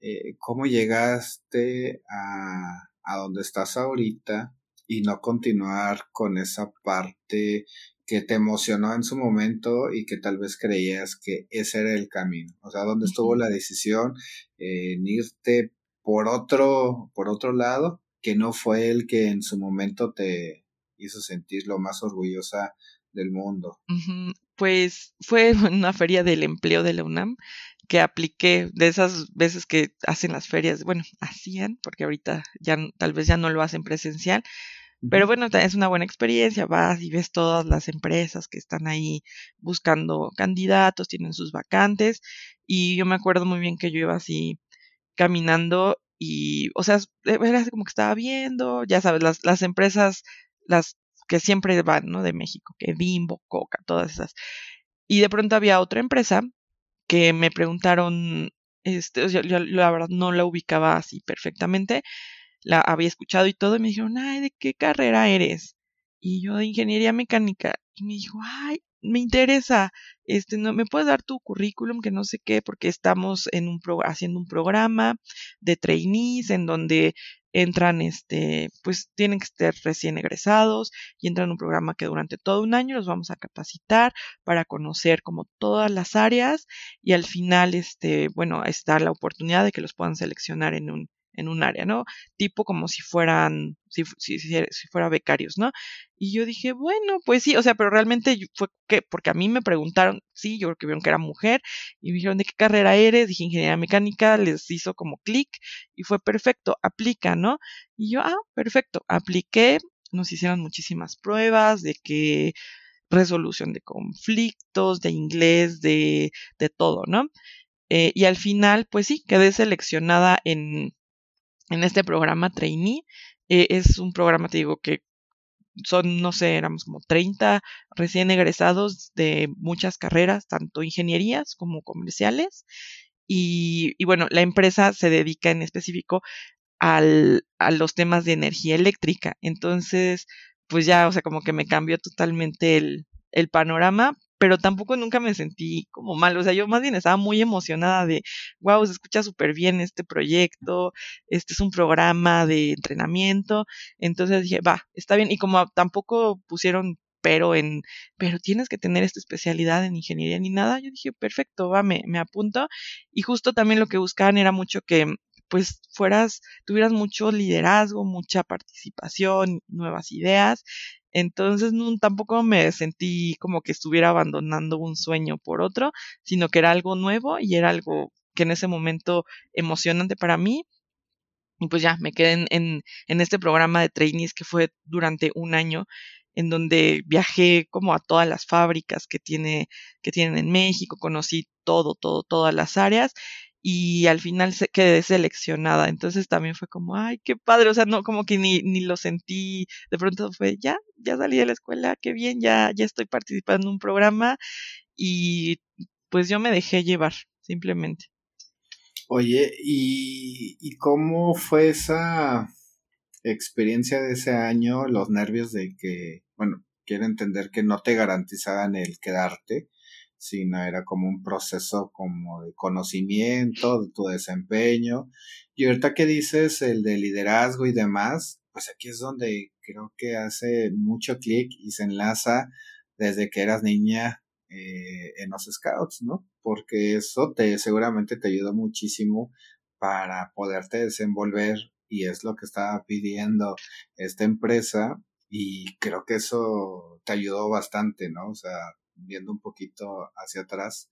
eh, ¿cómo llegaste a, a donde estás ahorita y no continuar con esa parte que te emocionó en su momento y que tal vez creías que ese era el camino. O sea, ¿dónde estuvo la decisión en irte por otro, por otro lado, que no fue el que en su momento te hizo sentir lo más orgullosa del mundo? Pues fue una feria del empleo de la UNAM que apliqué de esas veces que hacen las ferias, bueno, hacían, porque ahorita ya tal vez ya no lo hacen presencial, pero bueno, es una buena experiencia, vas y ves todas las empresas que están ahí buscando candidatos, tienen sus vacantes y yo me acuerdo muy bien que yo iba así caminando y, o sea, era así como que estaba viendo, ya sabes, las, las empresas, las que siempre van, ¿no? De México, que Bimbo, Coca, todas esas. Y de pronto había otra empresa que me preguntaron, este, yo la verdad no la ubicaba así perfectamente, la había escuchado y todo, y me dijeron, ay, ¿de qué carrera eres? Y yo de ingeniería mecánica. Y me dijo, ay, me interesa, este, no, ¿me puedes dar tu currículum? Que no sé qué, porque estamos en un pro, haciendo un programa de trainees en donde entran, este, pues tienen que estar recién egresados y entran en un programa que durante todo un año los vamos a capacitar para conocer como todas las áreas y al final, este, bueno, está la oportunidad de que los puedan seleccionar en un en un área, ¿no? Tipo como si fueran, si, si, si, fuera becarios, ¿no? Y yo dije, bueno, pues sí, o sea, pero realmente fue que, porque a mí me preguntaron, sí, yo creo que vieron que era mujer, y me dijeron, ¿de qué carrera eres? Dije, ingeniería mecánica, les hizo como clic, y fue perfecto, aplica, ¿no? Y yo, ah, perfecto, apliqué, nos hicieron muchísimas pruebas de que resolución de conflictos, de inglés, de, de todo, ¿no? Eh, y al final, pues sí, quedé seleccionada en, en este programa trainee. Eh, es un programa, te digo, que son, no sé, éramos como 30 recién egresados de muchas carreras, tanto ingenierías como comerciales. Y, y bueno, la empresa se dedica en específico al, a los temas de energía eléctrica. Entonces, pues ya, o sea, como que me cambió totalmente el, el panorama, pero tampoco nunca me sentí como mal. O sea, yo más bien estaba muy emocionada de, wow, se escucha súper bien este proyecto, este es un programa de entrenamiento. Entonces dije, va, está bien. Y como tampoco pusieron pero en, pero tienes que tener esta especialidad en ingeniería ni nada, yo dije, perfecto, va, me, me apunto. Y justo también lo que buscaban era mucho que pues fueras, tuvieras mucho liderazgo, mucha participación, nuevas ideas. Entonces tampoco me sentí como que estuviera abandonando un sueño por otro, sino que era algo nuevo y era algo que en ese momento emocionante para mí. Y pues ya me quedé en, en, en este programa de trainees que fue durante un año en donde viajé como a todas las fábricas que tiene que tienen en México, conocí todo, todo, todas las áreas y al final se quedé seleccionada. Entonces también fue como, ay, qué padre, o sea, no, como que ni, ni lo sentí, de pronto fue, ya, ya salí de la escuela, qué bien, ya, ya estoy participando en un programa y pues yo me dejé llevar, simplemente. Oye, ¿y, y cómo fue esa experiencia de ese año, los nervios de que, bueno, quiero entender que no te garantizaban el quedarte, sino era como un proceso como de conocimiento de tu desempeño. Y ahorita que dices el de liderazgo y demás, pues aquí es donde creo que hace mucho clic y se enlaza desde que eras niña eh, en los scouts, ¿no? Porque eso te seguramente te ayudó muchísimo para poderte desenvolver y es lo que estaba pidiendo esta empresa y creo que eso te ayudó bastante, ¿no? O sea, viendo un poquito hacia atrás,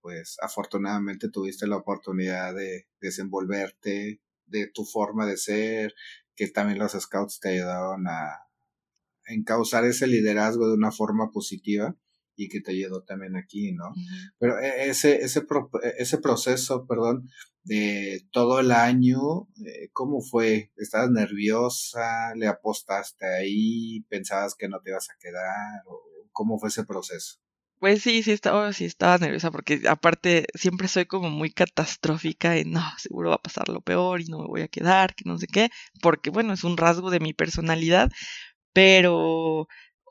pues afortunadamente tuviste la oportunidad de desenvolverte, de tu forma de ser, que también los scouts te ayudaron a encauzar ese liderazgo de una forma positiva y que te ayudó también aquí, ¿no? Pero e, ese, ese, ese proceso, perdón, de todo el año, eh, ¿cómo fue? ¿Estabas nerviosa? ¿Le apostaste ahí? ¿Pensabas que no te ibas a quedar? ¿O ¿Cómo fue ese proceso? Pues sí, sí estaba, sí estaba nerviosa porque aparte siempre soy como muy catastrófica y no, seguro va a pasar lo peor y no me voy a quedar, que no sé qué, porque bueno, es un rasgo de mi personalidad, pero,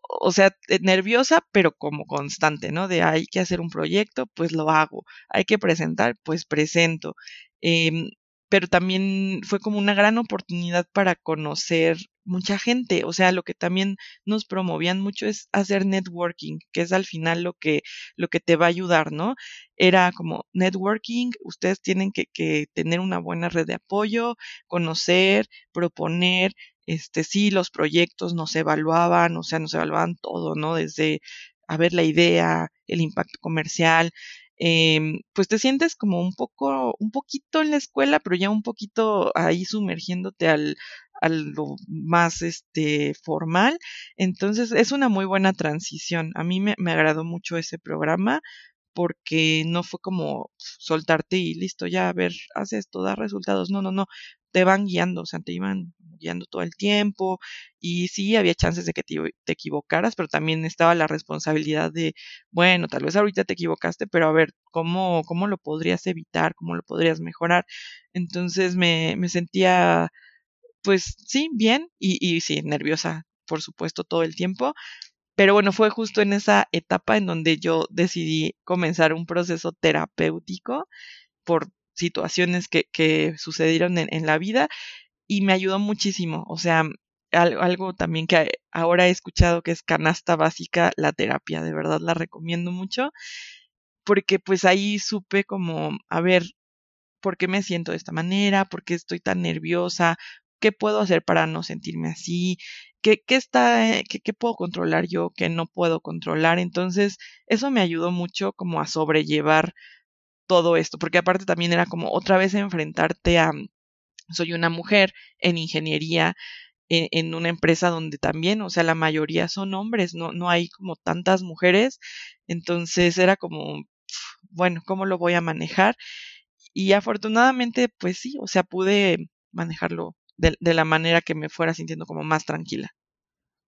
o sea, eh, nerviosa, pero como constante, ¿no? De hay que hacer un proyecto, pues lo hago, hay que presentar, pues presento. Eh, pero también fue como una gran oportunidad para conocer mucha gente, o sea, lo que también nos promovían mucho es hacer networking, que es al final lo que, lo que te va a ayudar, ¿no? Era como networking, ustedes tienen que, que tener una buena red de apoyo, conocer, proponer, este, sí, los proyectos nos evaluaban, o sea, nos evaluaban todo, ¿no? Desde a ver la idea, el impacto comercial, eh, pues te sientes como un poco, un poquito en la escuela, pero ya un poquito ahí sumergiéndote al, a lo más este formal. Entonces es una muy buena transición. A mí me, me agradó mucho ese programa porque no fue como soltarte y listo, ya a ver, haz esto, da resultados. No, no, no, te van guiando, o sea, te iban guiando todo el tiempo y sí, había chances de que te, te, equivocaras, pero también estaba la responsabilidad de, bueno, tal vez ahorita te equivocaste, pero a ver, ¿cómo, cómo lo podrías evitar? ¿Cómo lo podrías mejorar? Entonces me, me sentía, pues sí, bien y, y sí, nerviosa, por supuesto, todo el tiempo, pero bueno, fue justo en esa etapa en donde yo decidí comenzar un proceso terapéutico por situaciones que, que sucedieron en, la vida y me ayudó muchísimo. O sea, algo, también que ahora he escuchado que es canasta básica, la terapia, de verdad la recomiendo mucho, porque pues ahí supe como, a ver, por qué me siento de esta manera, por qué estoy tan nerviosa, qué puedo hacer para no sentirme así, qué, qué está, eh, qué, qué puedo controlar yo, qué no puedo controlar. Entonces, eso me ayudó mucho como a sobrellevar todo esto, porque aparte también era como otra vez enfrentarte a, soy una mujer en ingeniería, en, una empresa donde también, o sea, la mayoría son hombres, no, no hay como tantas mujeres, entonces era como, bueno, ¿cómo lo voy a manejar? Y afortunadamente, pues sí, o sea, pude manejarlo de, de la manera que me fuera sintiendo como más tranquila.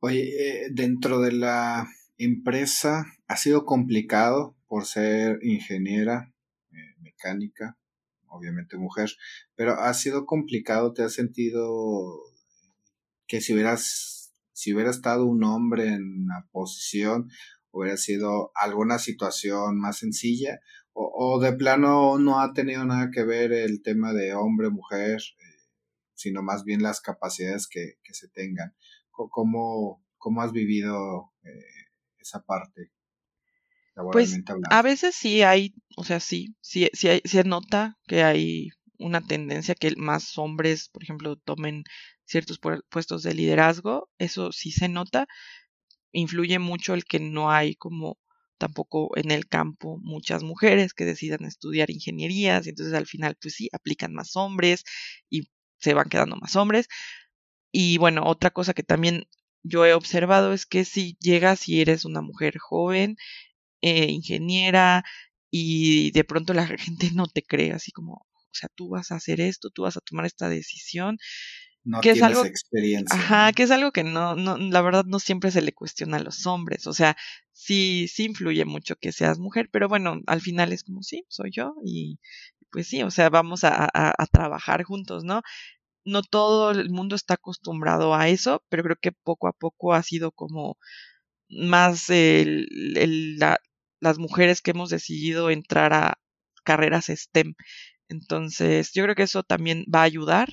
Oye, eh, dentro de la empresa, ¿ha sido complicado por ser ingeniera eh, mecánica? Obviamente mujer, pero ha sido complicado, ¿te has sentido que si hubieras, si hubiera estado un hombre en la posición, hubiera sido alguna situación más sencilla? O, de plano no ha tenido nada que ver el tema de hombre, mujer, sino más bien las capacidades que, que se tengan. ¿Cómo, cómo has vivido eh, esa parte? Pues a veces sí hay, o sea, sí, sí, sí se nota que hay una tendencia que más hombres, por ejemplo, tomen ciertos puestos de liderazgo, eso sí se nota. Influye mucho el que no hay como tampoco en el campo muchas mujeres que decidan estudiar ingenierías y entonces al final pues sí, aplican más hombres y se van quedando más hombres. Y bueno, otra cosa que también yo he observado es que si llegas y eres una mujer joven, eh, ingeniera, y de pronto la [LAUGHS] gente no te cree, así como, o sea, tú vas a hacer esto, tú vas a tomar esta decisión. No que tienes es algo, experiencia. Ajá, que es algo que no, no, la verdad no siempre se le cuestiona a los hombres. O sea, sí, sí influye mucho que seas mujer, pero bueno, al final es como, sí, soy yo y pues sí, o sea, vamos a, a, trabajar juntos, ¿no? No todo el mundo está acostumbrado a eso, pero creo que poco a poco ha sido como más el, el, la, las mujeres que hemos decidido entrar a carreras STEM. Entonces, yo creo que eso también va a ayudar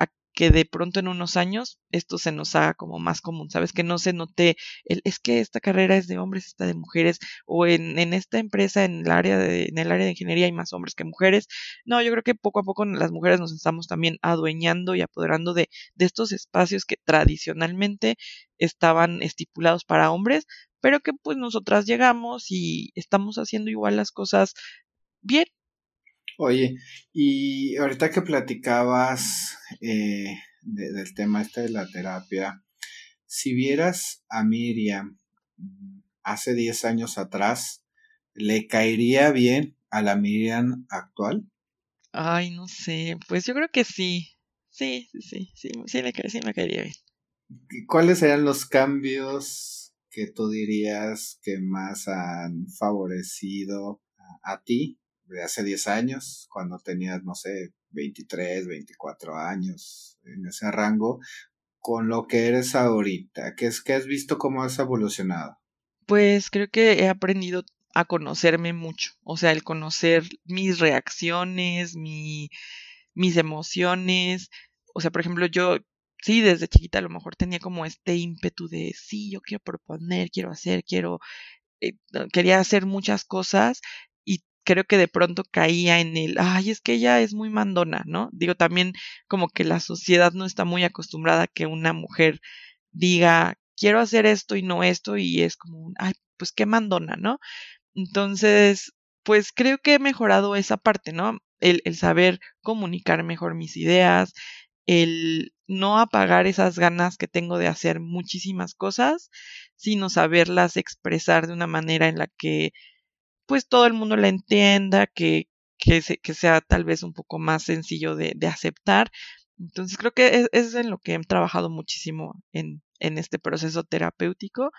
a que de pronto en unos años esto se nos haga como más común, ¿sabes? Que no se note el, es que esta carrera es de hombres, esta de mujeres, o en, en esta empresa, en el, área de, en el área de ingeniería hay más hombres que mujeres. No, yo creo que poco a poco las mujeres nos estamos también adueñando y apoderando de, de estos espacios que tradicionalmente estaban estipulados para hombres, pero que pues nosotras llegamos y estamos haciendo igual las cosas bien. Oye, y ahorita que platicabas eh, del tema este de la terapia, si vieras a Miriam mm, hace 10 años atrás, ¿le caería bien a la Miriam actual? Ay, no sé, pues yo creo que sí. Sí, sí, sí, sí, sí, le, sí me caería bien. ¿Cuáles serían los cambios que tú dirías que más han favorecido a, ti de hace 10 años, cuando tenías, no sé, 23, 24 años, en ese rango, con lo que eres ahorita? ¿Qué, es, que has visto cómo has evolucionado? Pues creo que he aprendido a conocerme mucho, o sea, el conocer mis reacciones, mi, mis emociones, o sea, por ejemplo, yo sí, desde chiquita a lo mejor tenía como este ímpetu de, sí, yo quiero proponer, quiero hacer, quiero, eh, quería hacer muchas cosas y creo que de pronto caía en el, ay, es que ella es muy mandona, ¿no? Digo, también como que la sociedad no está muy acostumbrada a que una mujer diga, quiero hacer esto y no esto y es como, ay, pues qué mandona, ¿no? Entonces, pues creo que he mejorado esa parte, ¿no? El, el saber comunicar mejor mis ideas, el no apagar esas ganas que tengo de hacer muchísimas cosas, sino saberlas expresar de una manera en la que pues todo el mundo la entienda, que, que, que sea tal vez un poco más sencillo de, de aceptar. Entonces creo que es, es, en lo que he trabajado muchísimo en, en este proceso terapéutico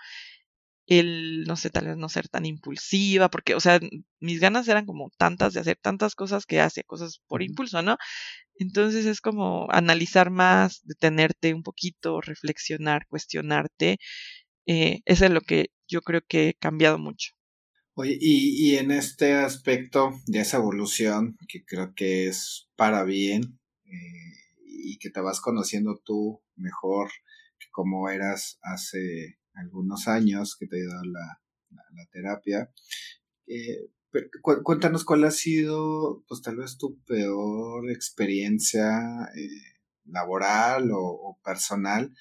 el, no sé, tal vez no ser tan impulsiva, porque, o sea, mis ganas eran como tantas de hacer tantas cosas que hace cosas por impulso, ¿no? Entonces es como analizar más, detenerte un poquito, reflexionar, cuestionarte. Eh, eso es lo que yo creo que he cambiado mucho. Oye, y, y en este aspecto de esa evolución, que creo que es para bien, eh, y que te vas conociendo tú mejor que como eras hace algunos años que te ha dado la, la, terapia, eh, cuéntanos cuál ha sido, pues tal vez tu peor experiencia eh, laboral o, personal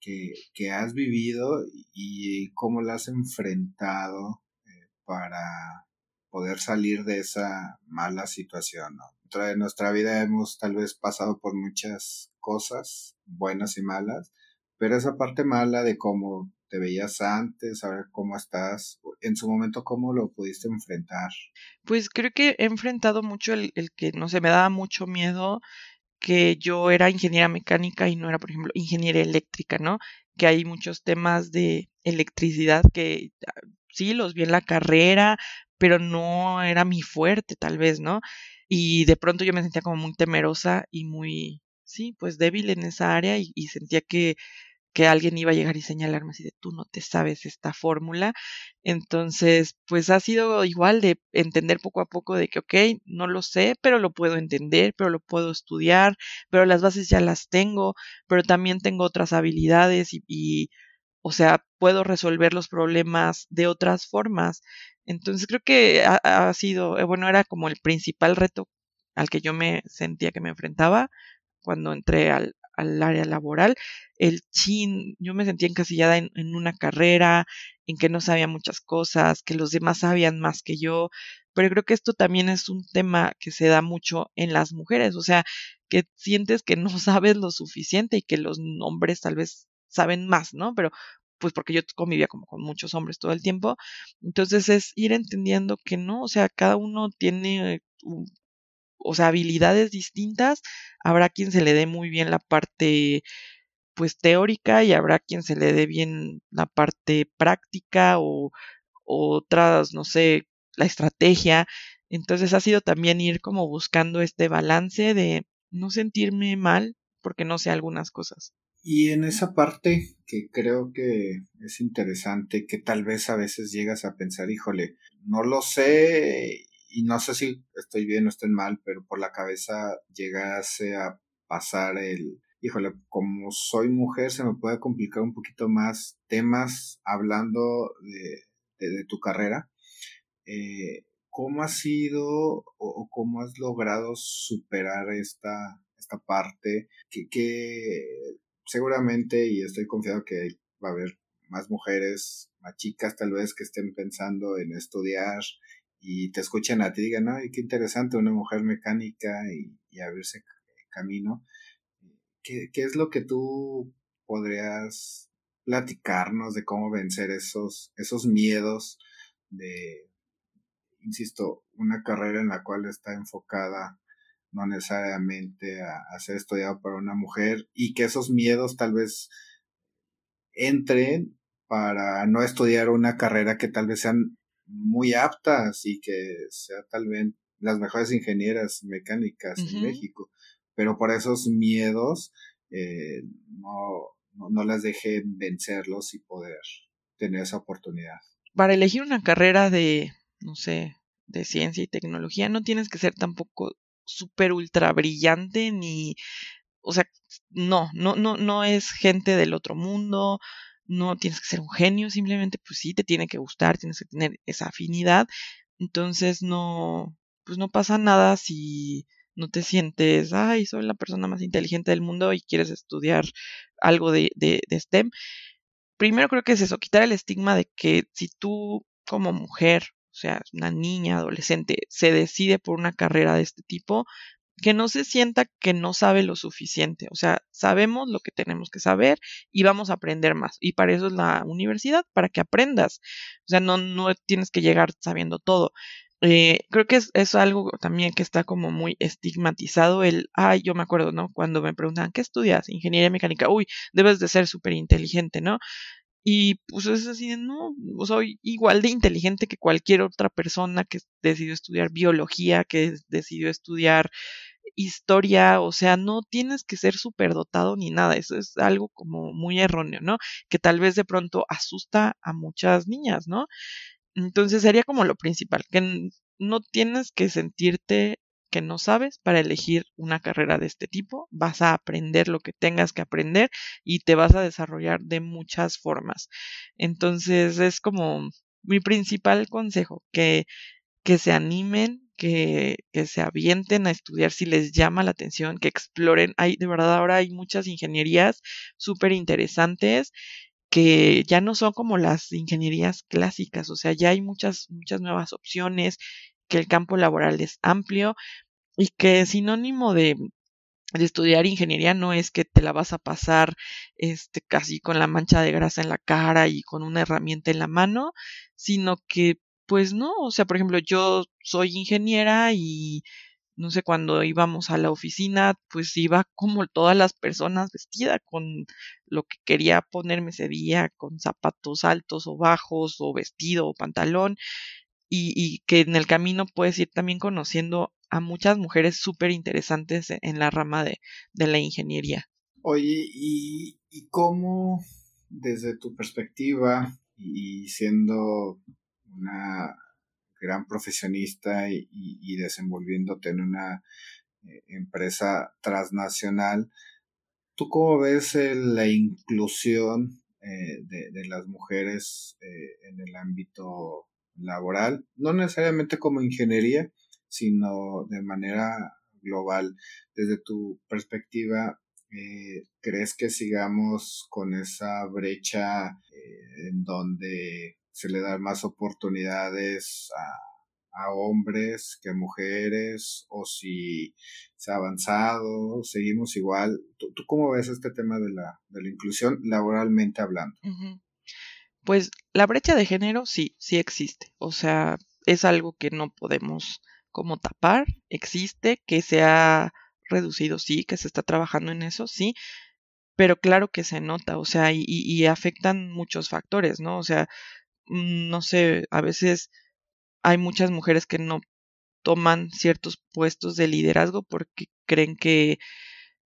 que, que, has vivido y cómo la has enfrentado eh, para poder salir de esa mala situación. ¿no? En nuestra vida hemos tal vez pasado por muchas cosas, buenas y malas, pero esa parte mala de cómo te veías antes, a ver cómo estás, en su momento cómo lo pudiste enfrentar. Pues creo que he enfrentado mucho el, que, no sé, me daba mucho miedo que yo era ingeniera mecánica y no era, por ejemplo, ingeniera eléctrica, ¿no? Que hay muchos temas de electricidad que ah, sí los vi en la carrera, pero no era mi fuerte, tal vez, ¿no? Y de pronto yo me sentía como muy temerosa y muy, sí, pues débil en esa área y sentía que que alguien iba a llegar y señalarme así de tú no te sabes esta fórmula. Entonces, pues ha sido igual de entender poco a poco de que, ok, no lo sé, pero lo puedo entender, pero lo puedo estudiar, pero las bases ya las tengo, pero también tengo otras habilidades y, o sea, puedo resolver los problemas de otras formas. Entonces, creo que ha, ha sido, eh, bueno, era como el principal reto al que yo me sentía que me enfrentaba cuando entré al, al área laboral, el chin, yo me sentía encasillada en, una carrera, en que no sabía muchas cosas, que los demás sabían más que yo, pero creo que esto también es un tema que se da mucho en las mujeres, o sea, que sientes que no [LAUGHS] sabes lo suficiente y que los hombres tal vez saben más, ¿no? Pero pues porque yo convivía como con muchos hombres todo el tiempo, entonces es ir entendiendo que no, o sea, cada uno tiene o sea, habilidades distintas. Habrá quien se le dé muy bien la parte pues teórica y habrá quien se le dé bien la parte práctica o, otras, no sé, la estrategia. Entonces ha sido también ir como buscando este balance de no sentirme mal porque no sé algunas cosas. Y en esa parte que creo que es interesante, que tal vez a veces llegas a pensar, híjole, no lo sé y no sé si estoy bien o estoy mal, pero por la cabeza llegase a pasar el, híjole, como soy mujer se me puede complicar un poquito más temas hablando de, de, tu carrera. Eh, ¿Cómo has sido o, cómo has logrado superar esta, esta parte que, que seguramente, y estoy confiado que va a haber más mujeres, más chicas tal vez que estén pensando en estudiar y te escuchan a ti y digan, ay, qué interesante, una mujer mecánica y, abrirse camino. ¿Qué, ¿Qué, es lo que tú podrías platicarnos de cómo vencer esos, esos miedos de, insisto, una carrera en la cual está enfocada no necesariamente a, a ser estudiado para una mujer y que esos miedos tal vez entren para no estudiar una carrera que tal vez sean muy aptas y que sea tal vez las mejores ingenieras mecánicas en México, pero por esos miedos eh, no, no, las dejen vencerlos y poder tener esa oportunidad. Para elegir una carrera de, no sé, de ciencia y tecnología, no tienes que ser tampoco súper ultra brillante ni, o sea, no, no, no, no es gente del otro mundo, no tienes que ser un genio, simplemente pues sí, te tiene que gustar, tienes que tener esa afinidad, entonces no, pues no pasa nada si no te sientes, ay, soy la persona más inteligente del mundo y quieres estudiar algo de, de, de STEM. Primero creo que es eso, quitar el estigma de que si tú como mujer, o sea, una niña, adolescente, se decide por una carrera de este tipo, que no se sienta que no sabe lo suficiente. O sea, sabemos lo que tenemos que saber y vamos a aprender más. Y para eso es la universidad, para que aprendas. O sea, no, no tienes que llegar sabiendo todo. Eh, creo que es, es, algo también que está como muy estigmatizado el, ay, yo me acuerdo, ¿no? Cuando me preguntan, ¿qué estudias? Ingeniería mecánica. Uy, debes de ser súper inteligente, ¿no? Y pues es así no, soy igual de inteligente que cualquier otra persona que decidió estudiar biología, que decidió estudiar historia, o sea, no tienes que ser superdotado ni nada, eso es algo como muy erróneo, ¿no? Que tal vez de pronto asusta a muchas niñas, ¿no? Entonces sería como lo principal, que no tienes que sentirte que no sabes para elegir una carrera de este tipo, vas a aprender lo que tengas que aprender y te vas a desarrollar de muchas formas. Entonces es como mi principal consejo, que que se animen, que, se avienten a estudiar si les llama la atención, que exploren. Hay, de verdad, ahora hay muchas ingenierías súper interesantes que ya no son como las ingenierías clásicas, o sea, ya hay muchas, muchas nuevas opciones, que el campo laboral es amplio y que sinónimo de, de estudiar ingeniería no es que te la vas a pasar este casi con la mancha de grasa en la cara y con una herramienta en la mano, sino que pues no, o sea, por ejemplo, yo soy ingeniera y no sé, cuando íbamos a la oficina, pues iba como todas las personas vestida con lo que quería ponerme ese día, con zapatos altos o bajos, o vestido o pantalón, y, y que en el camino puedes ir también conociendo a muchas mujeres súper interesantes en la rama de, de la ingeniería. Oye, ¿y, ¿y, cómo desde tu perspectiva y siendo una gran profesionista y, desenvolviéndote en una eh, empresa transnacional, ¿tú cómo ves la inclusión eh, de, las mujeres eh, en el ámbito laboral? No necesariamente como ingeniería, sino de manera global. Desde tu perspectiva, eh, ¿crees que sigamos con esa brecha eh, en donde se le dan más oportunidades a, hombres que a mujeres? ¿O si se ha avanzado? ¿Seguimos igual? ¿Tú, cómo ves este tema de la, de la inclusión laboralmente hablando? Pues la brecha de género sí, sí existe. O sea, es algo que no podemos como tapar, existe, que se ha reducido, sí, que se está trabajando en eso, sí, pero claro que se nota, o sea, y, y afectan muchos factores, ¿no? O sea, no sé, a veces hay muchas mujeres que no toman ciertos puestos de liderazgo porque creen que,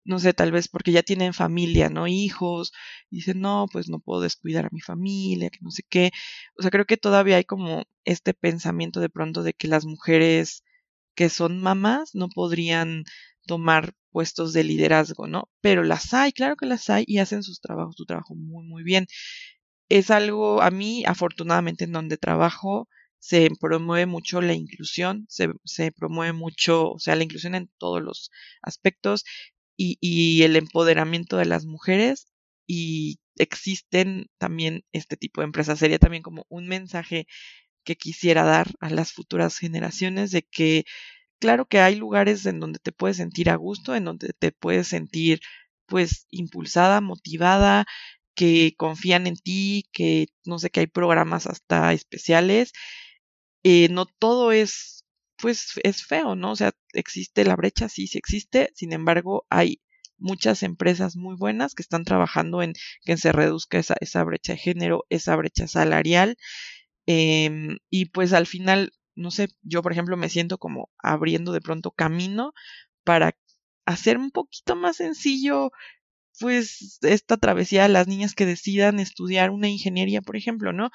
no sé, tal vez porque ya tienen familia, ¿no? Hijos, y dicen, no, pues no puedo descuidar a mi familia, que no sé qué. O sea, creo que todavía hay como este pensamiento de pronto de que las mujeres que son mamás no podrían tomar puestos de liderazgo, ¿no? Pero las hay, claro que las hay y hacen sus trabajos, su trabajo muy, muy bien. Es algo, a mí, afortunadamente, en donde trabajo, se promueve mucho la inclusión, se, se promueve mucho, o sea, la inclusión en todos los aspectos y, y el empoderamiento de las mujeres y existen también este tipo de empresas. Sería también como un mensaje que quisiera dar a las futuras generaciones de que claro que hay lugares en donde te puedes sentir a gusto, en donde te puedes sentir pues impulsada, motivada, que confían en ti, que no sé, que hay programas hasta especiales. Eh, no todo es, pues es feo, ¿no? O sea, existe la brecha, sí, sí existe, sin embargo, hay muchas empresas muy buenas que están trabajando en que se reduzca esa, esa brecha de género, esa brecha salarial. Eh, y pues al final, no sé, yo por ejemplo me siento como abriendo de pronto camino para hacer un poquito más sencillo pues esta travesía a las niñas que decidan estudiar una ingeniería, por ejemplo, ¿no?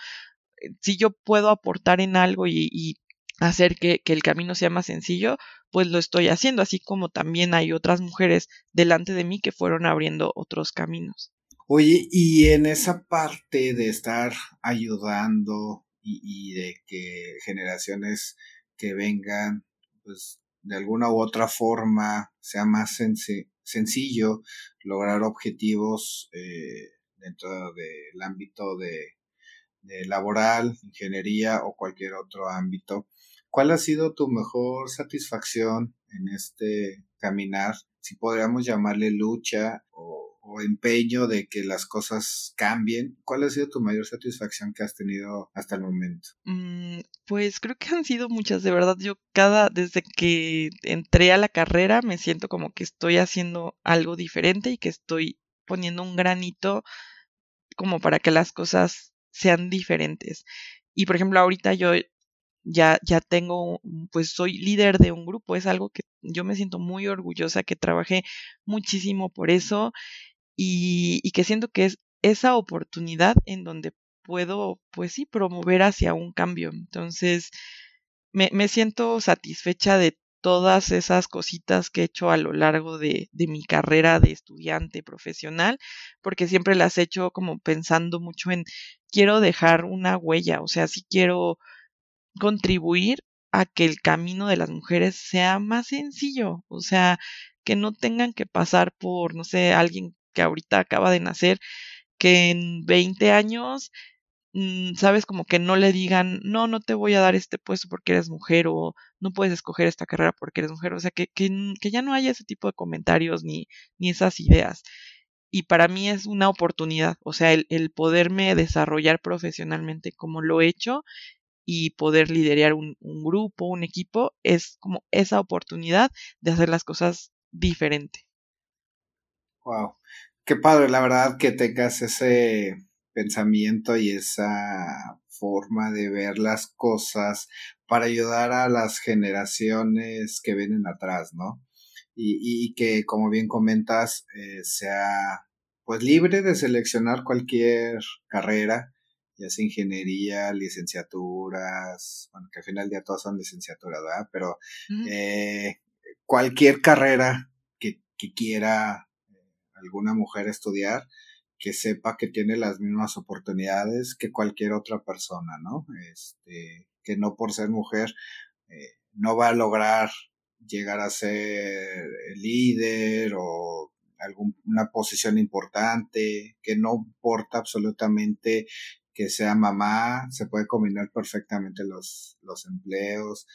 Si yo puedo aportar en algo y, hacer que, el camino sea más sencillo, pues lo estoy haciendo, así como también hay otras mujeres delante de mí que fueron abriendo otros caminos. Oye, y en esa parte de estar ayudando y, de que generaciones que vengan, pues de alguna u otra forma sea más senc sencillo lograr objetivos eh, dentro del ámbito de, laboral, ingeniería o cualquier otro ámbito. ¿Cuál ha sido tu mejor satisfacción en este caminar? Si podríamos llamarle lucha o, o empeño de que las cosas cambien. ¿Cuál ha sido tu mayor satisfacción que has tenido hasta el momento? Mm, pues creo que han sido muchas, de verdad. Yo cada, desde que entré a la carrera, me siento como que estoy haciendo algo diferente y que estoy poniendo un granito como para que las cosas sean diferentes. Y por ejemplo, ahorita yo ya, ya tengo, pues soy líder de un grupo, es algo que yo me siento muy orgullosa, que trabajé muchísimo por eso y, que siento que es esa oportunidad en donde puedo, pues sí, promover hacia un cambio. Entonces, me, me siento satisfecha de todas esas cositas que he hecho a lo largo de, de, mi carrera de estudiante profesional, porque siempre las he hecho como pensando mucho en quiero dejar una huella, o sea, sí quiero contribuir a que el camino de las mujeres sea más sencillo, o sea, que no tengan que pasar por, no sé, alguien que ahorita acaba de nacer, que en 20 años, mm, sabes, como que no le digan, no, no te voy a dar este puesto porque eres mujer o no puedes escoger esta carrera porque eres mujer, o sea, que, que, que ya no haya ese tipo de comentarios ni, ni esas ideas y para mí es una oportunidad, o sea, el, el, poderme desarrollar profesionalmente como lo he hecho y poder liderar un, un, grupo, un equipo, es como esa oportunidad de hacer las cosas diferente. Wow, qué padre, la verdad que tengas ese pensamiento y esa forma de ver las cosas para ayudar a las generaciones que vienen atrás, ¿no? y, y que, como bien comentas, eh, sea pues libre de seleccionar cualquier carrera, ya sea ingeniería, licenciaturas, bueno, que al final del día todas son licenciaturas, ¿verdad? Pero eh, cualquier carrera que, que quiera alguna mujer estudiar, que sepa que tiene las mismas oportunidades que cualquier otra persona, ¿no? Este, que no por ser mujer eh, no va a lograr llegar a ser líder o alguna posición importante, que no importa absolutamente que sea mamá, se puede combinar perfectamente los, los empleos,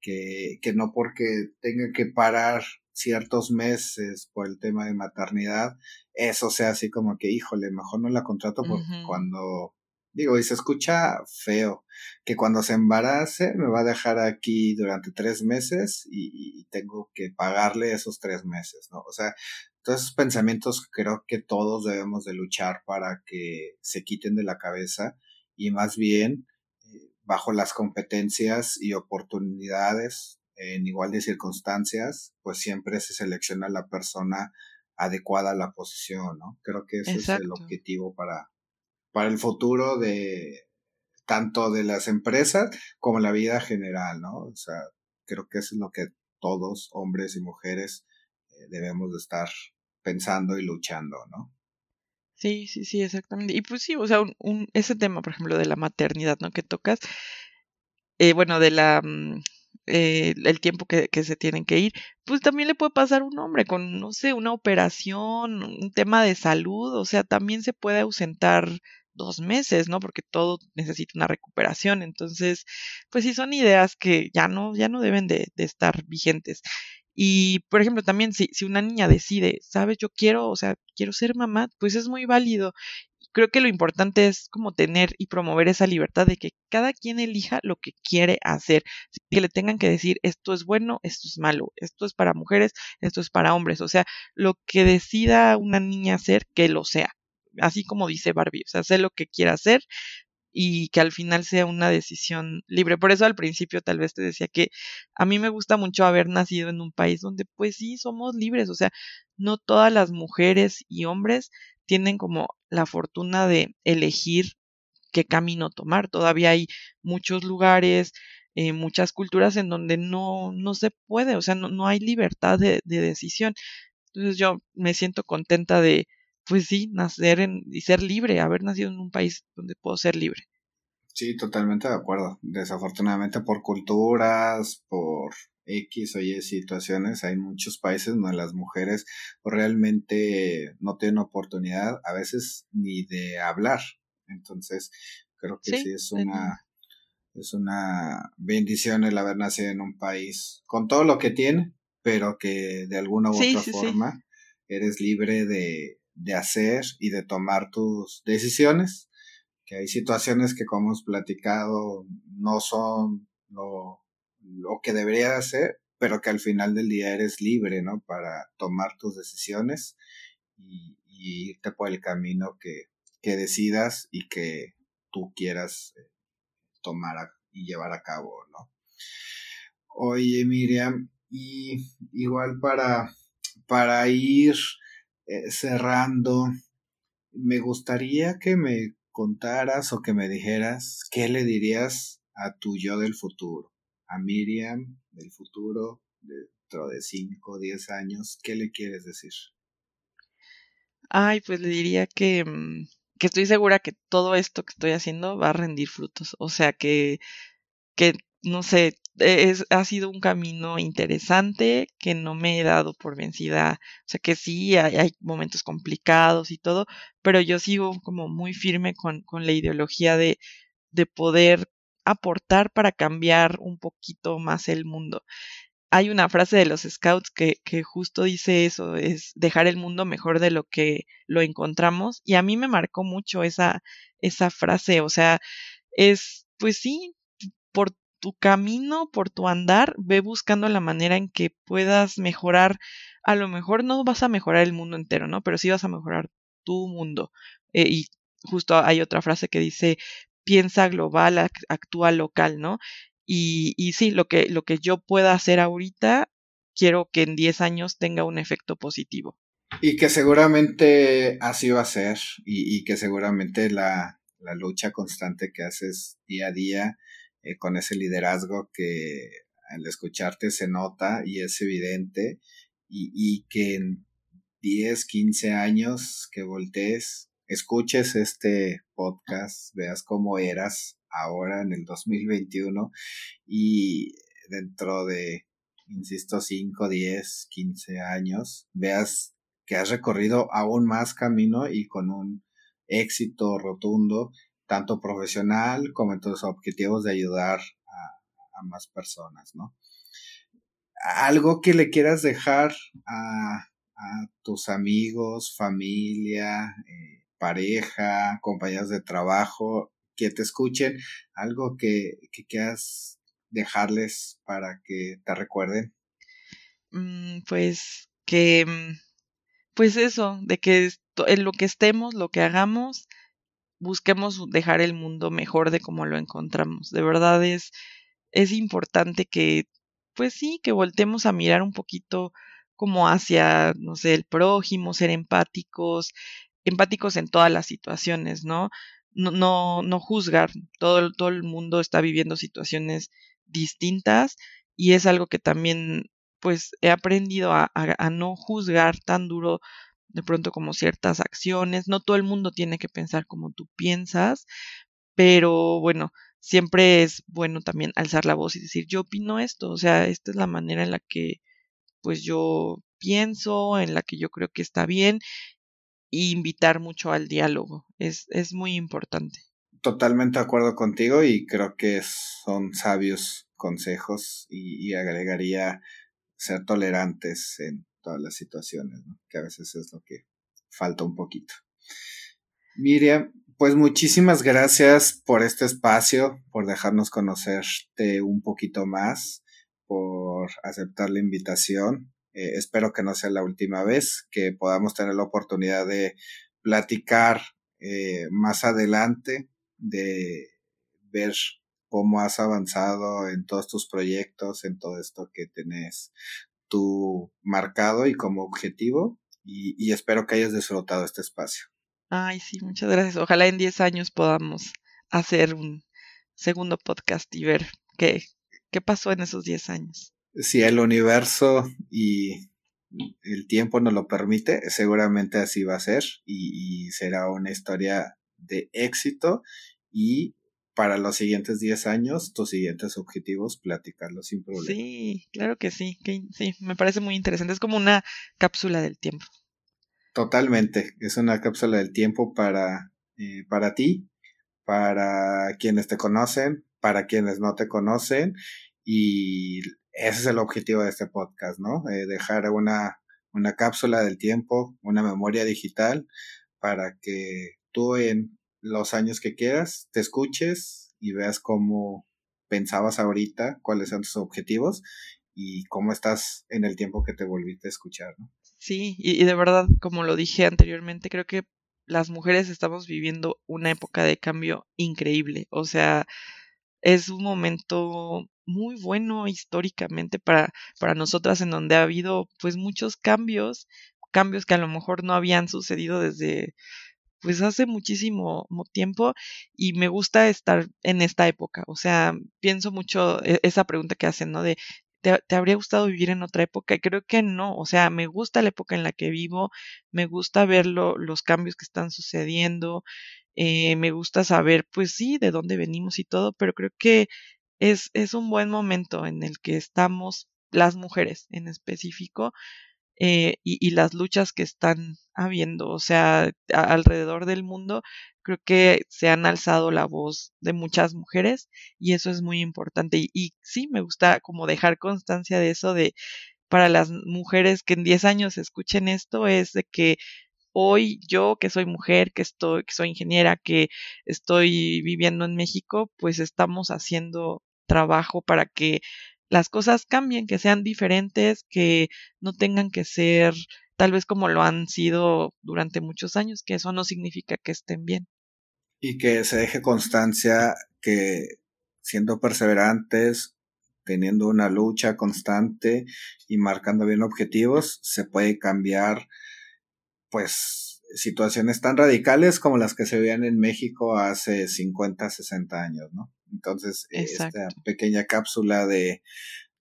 que, que no porque tenga que parar ciertos meses por el tema de maternidad, eso sea así como que, híjole, mejor no la contrato porque cuando Digo, y se escucha feo, que cuando se embarace me va a dejar aquí durante tres meses y, tengo que pagarle esos tres meses, ¿no? O sea, todos esos pensamientos creo que todos debemos de luchar para que se quiten de la cabeza y más bien eh, bajo las competencias y oportunidades en igual de circunstancias, pues siempre se selecciona la persona adecuada a la posición, ¿no? Creo que ese es el objetivo para, para el futuro de tanto de las empresas como la vida general, ¿no? O sea, creo que eso es lo que todos, hombres y mujeres, eh, debemos de estar pensando y luchando, ¿no? Sí, sí, sí, exactamente. Y pues sí, o sea, un, ese tema, por ejemplo, de la maternidad, ¿no? Que tocas, eh, bueno, de la, mm, eh, el tiempo que, se tienen que ir, pues también le puede pasar un hombre con, no sé, una operación, un tema de salud, o sea, también se puede ausentar dos meses, ¿no? Porque todo necesita una recuperación. Entonces, pues sí son ideas que ya no, ya no deben de, de estar vigentes. Y, por ejemplo, también si, si una niña decide, sabes, yo quiero, o sea, quiero ser mamá, pues es muy válido. Creo que lo importante es como tener y promover esa libertad de que cada quien elija lo que quiere hacer. Que le tengan que decir, esto es bueno, esto es malo, esto es para mujeres, esto es para hombres. O sea, lo que decida una niña hacer, que lo sea así como dice Barbie, o sea, sé lo que quiera hacer y que al final sea una decisión libre. Por eso al principio tal vez te decía que a mí me gusta mucho haber nacido en un país donde pues sí somos libres, o sea, no todas las mujeres y hombres tienen como la fortuna de elegir qué camino tomar. Todavía hay muchos lugares, eh, muchas culturas en donde no, no se puede, o sea, no, no hay libertad de, de decisión. Entonces yo me siento contenta de, pues sí, nacer en, y ser libre, haber nacido en un país donde puedo ser libre. Sí, totalmente de acuerdo. Desafortunadamente por culturas, por X o Y situaciones, hay muchos países donde las mujeres realmente no tienen oportunidad a veces ni de hablar. Entonces, creo que sí, es una es una bendición el haber nacido en un país con todo lo que tiene, pero que de alguna u otra forma eres libre de, de hacer y de tomar tus decisiones, que hay situaciones que como hemos platicado no son lo, lo que debería de hacer, pero que al final del día eres libre, ¿no? Para tomar tus decisiones y, irte por el camino que, que, decidas y que tú quieras eh, tomar y llevar a cabo, ¿no? Oye, Miriam, y igual para, para ir eh, cerrando, me gustaría que me contaras o que me dijeras qué le dirías a tu yo del futuro, a Miriam del futuro, dentro de 5 o 10 años, ¿qué le quieres decir? Ay, pues le diría que, mm, que estoy segura que todo esto que estoy haciendo va a rendir frutos. O sea, que, que no sé, es, ha sido un camino interesante que no me he dado por vencida. O sea que sí, hay, momentos complicados y todo, pero yo sigo como muy firme con, con la ideología de, de poder aportar para cambiar un poquito más el mundo. Hay una frase de los scouts que, que justo dice eso, es dejar el mundo mejor de lo que lo encontramos. Y a mí me marcó mucho esa, esa frase. O sea, es, pues sí, por tu camino, por tu andar, ve buscando la manera en que puedas mejorar. A lo mejor no vas a mejorar el mundo entero, ¿no? Pero sí vas a mejorar tu mundo. Eh, y justo hay otra frase que dice, piensa global, actúa local, ¿no? Y, y sí, lo que, lo que yo pueda hacer ahorita, quiero que en 10 años tenga un efecto positivo. Y que seguramente así va a ser, y, y que seguramente la, la lucha constante que haces día a día eh, con ese liderazgo que al escucharte se nota y es evidente y, y que en 10, 15 años que voltees, escuches este podcast, veas cómo eras ahora en el 2021 y dentro de, insisto, 5, 10, 15 años, veas que has recorrido aún más camino y con un éxito rotundo tanto profesional como en tus objetivos de ayudar a, más personas, ¿no? Algo que le quieras dejar a, tus amigos, familia, eh, pareja, compañeros de trabajo, que te escuchen, algo que, quieras dejarles para que te recuerden. Mm, pues que, mm, pues eso, de que en lo que estemos, lo que hagamos, busquemos dejar el mundo mejor de como lo encontramos. De verdad es, es importante que, pues sí, que voltemos a mirar un poquito como hacia, no sé, el prójimo, ser empáticos, empáticos en todas las situaciones, ¿no? No, no, no juzgar. Todo, todo el mundo está viviendo situaciones distintas y es algo que también pues he aprendido a, a no juzgar tan duro de pronto como ciertas acciones. No todo el mundo tiene que pensar como tú piensas, pero bueno, siempre es bueno también alzar la voz y decir, yo opino esto, o sea, esta es la manera en la que pues yo pienso, en la que yo creo que está bien, e invitar mucho al diálogo, es, es muy importante. Totalmente de acuerdo contigo y creo que son sabios consejos y, y agregaría ser tolerantes en todas las situaciones, que a veces es lo que falta un poquito. Miriam, pues muchísimas gracias por este espacio, por dejarnos conocerte un poquito más, por aceptar la invitación. Eh, espero que no sea la última vez, que podamos tener la oportunidad de platicar eh, más adelante, de ver cómo has avanzado en todos tus proyectos, en todo esto que tenés tu marcado y como objetivo y, espero que hayas disfrutado este espacio. Ay, sí, muchas gracias. Ojalá en 10 años podamos hacer un segundo podcast y ver qué, qué pasó en esos 10 años. Si el universo y el tiempo nos lo permite, seguramente así va a ser y, y será una historia de éxito y para los siguientes 10 años, tus siguientes objetivos, platicarlos sin problema. Sí, claro que sí, sí, me parece muy interesante. Es como una cápsula del tiempo. Totalmente, es una cápsula del tiempo para, eh, para ti, para quienes te conocen, para quienes no te conocen, y ese es el objetivo de este podcast, ¿no? Eh, dejar una, una cápsula del tiempo, una memoria digital, para que tú en los años que quieras, te escuches y veas cómo pensabas ahorita, cuáles son tus objetivos y cómo estás en el tiempo que te volviste a escuchar, ¿no? Sí, y, de verdad, como lo dije anteriormente, creo que las mujeres estamos viviendo una época de cambio increíble. O sea, es un momento muy bueno históricamente para, para nosotras en donde ha habido pues muchos cambios, cambios que a lo mejor no habían sucedido desde pues hace muchísimo tiempo y me gusta estar en esta época. O sea, pienso mucho e, esa pregunta que hacen, ¿no? De, ¿te, habría gustado vivir en otra época? Y creo que no. O sea, me gusta la época en la que vivo, me gusta ver los cambios que están sucediendo, eh, me gusta saber, pues sí, de dónde venimos y todo, pero creo que es, es un buen momento en el que estamos las mujeres en específico eh, y, las luchas que están habiendo, o sea, alrededor del mundo, creo que se han alzado la voz de muchas mujeres y eso es muy importante. Y, y sí, me gusta como dejar constancia de eso, de para las mujeres que en 10 años escuchen esto, es de que hoy yo que soy mujer, que estoy, que soy ingeniera, que estoy viviendo en México, pues estamos haciendo trabajo para que las cosas cambien, que sean diferentes, que no tengan que ser tal vez como lo han sido durante muchos años, que eso no significa que estén bien. Y que se deje constancia que siendo perseverantes, teniendo una lucha constante y marcando bien objetivos, se puede cambiar pues situaciones tan radicales como las que se veían en México hace 50, 60 años, ¿no? Entonces, esta pequeña cápsula de,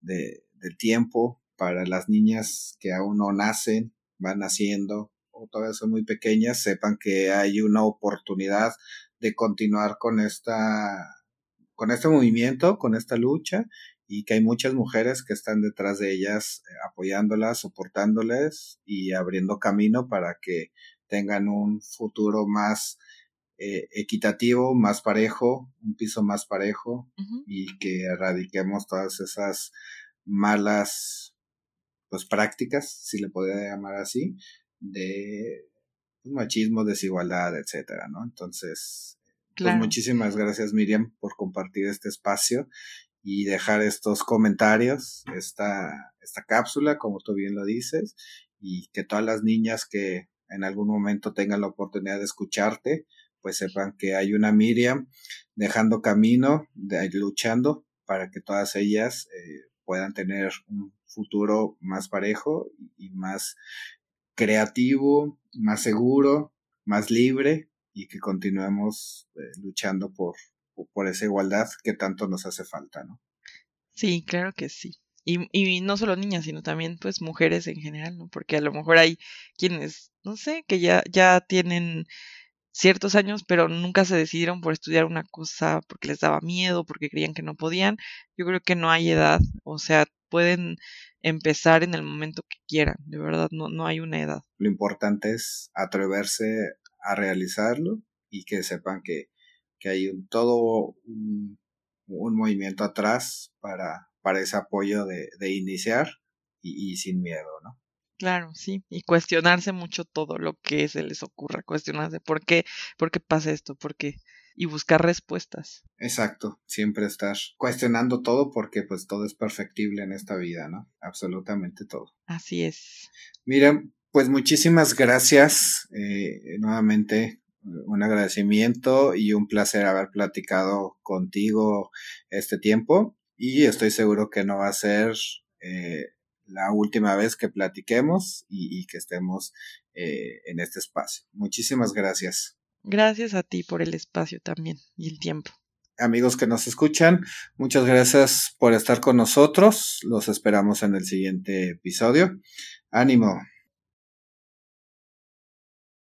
de, tiempo para las niñas que aún no nacen, van naciendo o todavía son muy pequeñas, sepan que hay una oportunidad de continuar con esta con este movimiento, con esta lucha y que hay muchas mujeres que están detrás de ellas eh, apoyándolas, soportándoles y abriendo camino para que tengan un futuro más eh, equitativo, más parejo, un piso más parejo y que erradiquemos todas esas malas pues prácticas, si le podría llamar así, de pues, machismo, desigualdad, etcétera, ¿no? Entonces, pues muchísimas gracias Miriam por compartir este espacio y dejar estos comentarios, esta, esta cápsula, como tú bien lo dices, y que todas las niñas que en algún momento tengan la oportunidad de escucharte, pues sepan que hay una Miriam dejando camino, luchando para que todas ellas eh, puedan tener un futuro más parejo y más creativo, más seguro, más libre y que continuemos eh, luchando por, por esa igualdad que tanto nos hace falta, ¿no? Sí, claro que sí. Y, y no solo niñas, sino también pues mujeres en general, ¿no? Porque a lo mejor hay quienes, no sé, que ya, ya tienen ciertos años, pero nunca se decidieron por estudiar una cosa porque les daba miedo, porque creían que no podían. Yo creo que no hay edad, o sea, pueden empezar en el momento que quieran, de verdad, no, no hay una edad. Lo importante es atreverse a realizarlo y que sepan que que hay un, todo un, movimiento atrás para, para ese apoyo de, de iniciar y, sin miedo, ¿no? Claro, sí, y cuestionarse mucho todo lo que se les ocurra, cuestionarse por qué, por qué pasa esto, por qué, y buscar respuestas. Exacto, siempre estar cuestionando todo porque pues todo es perfectible en esta vida, ¿no? Absolutamente todo. Así es. Mira, pues muchísimas gracias eh, nuevamente un agradecimiento y un placer haber platicado contigo este tiempo y estoy seguro que no va a ser eh, la última vez que platiquemos y, que estemos eh, en este espacio. Muchísimas gracias. Gracias a ti por el espacio también y el tiempo. Amigos que nos escuchan, muchas gracias por estar con nosotros. Los esperamos en el siguiente episodio. Ánimo.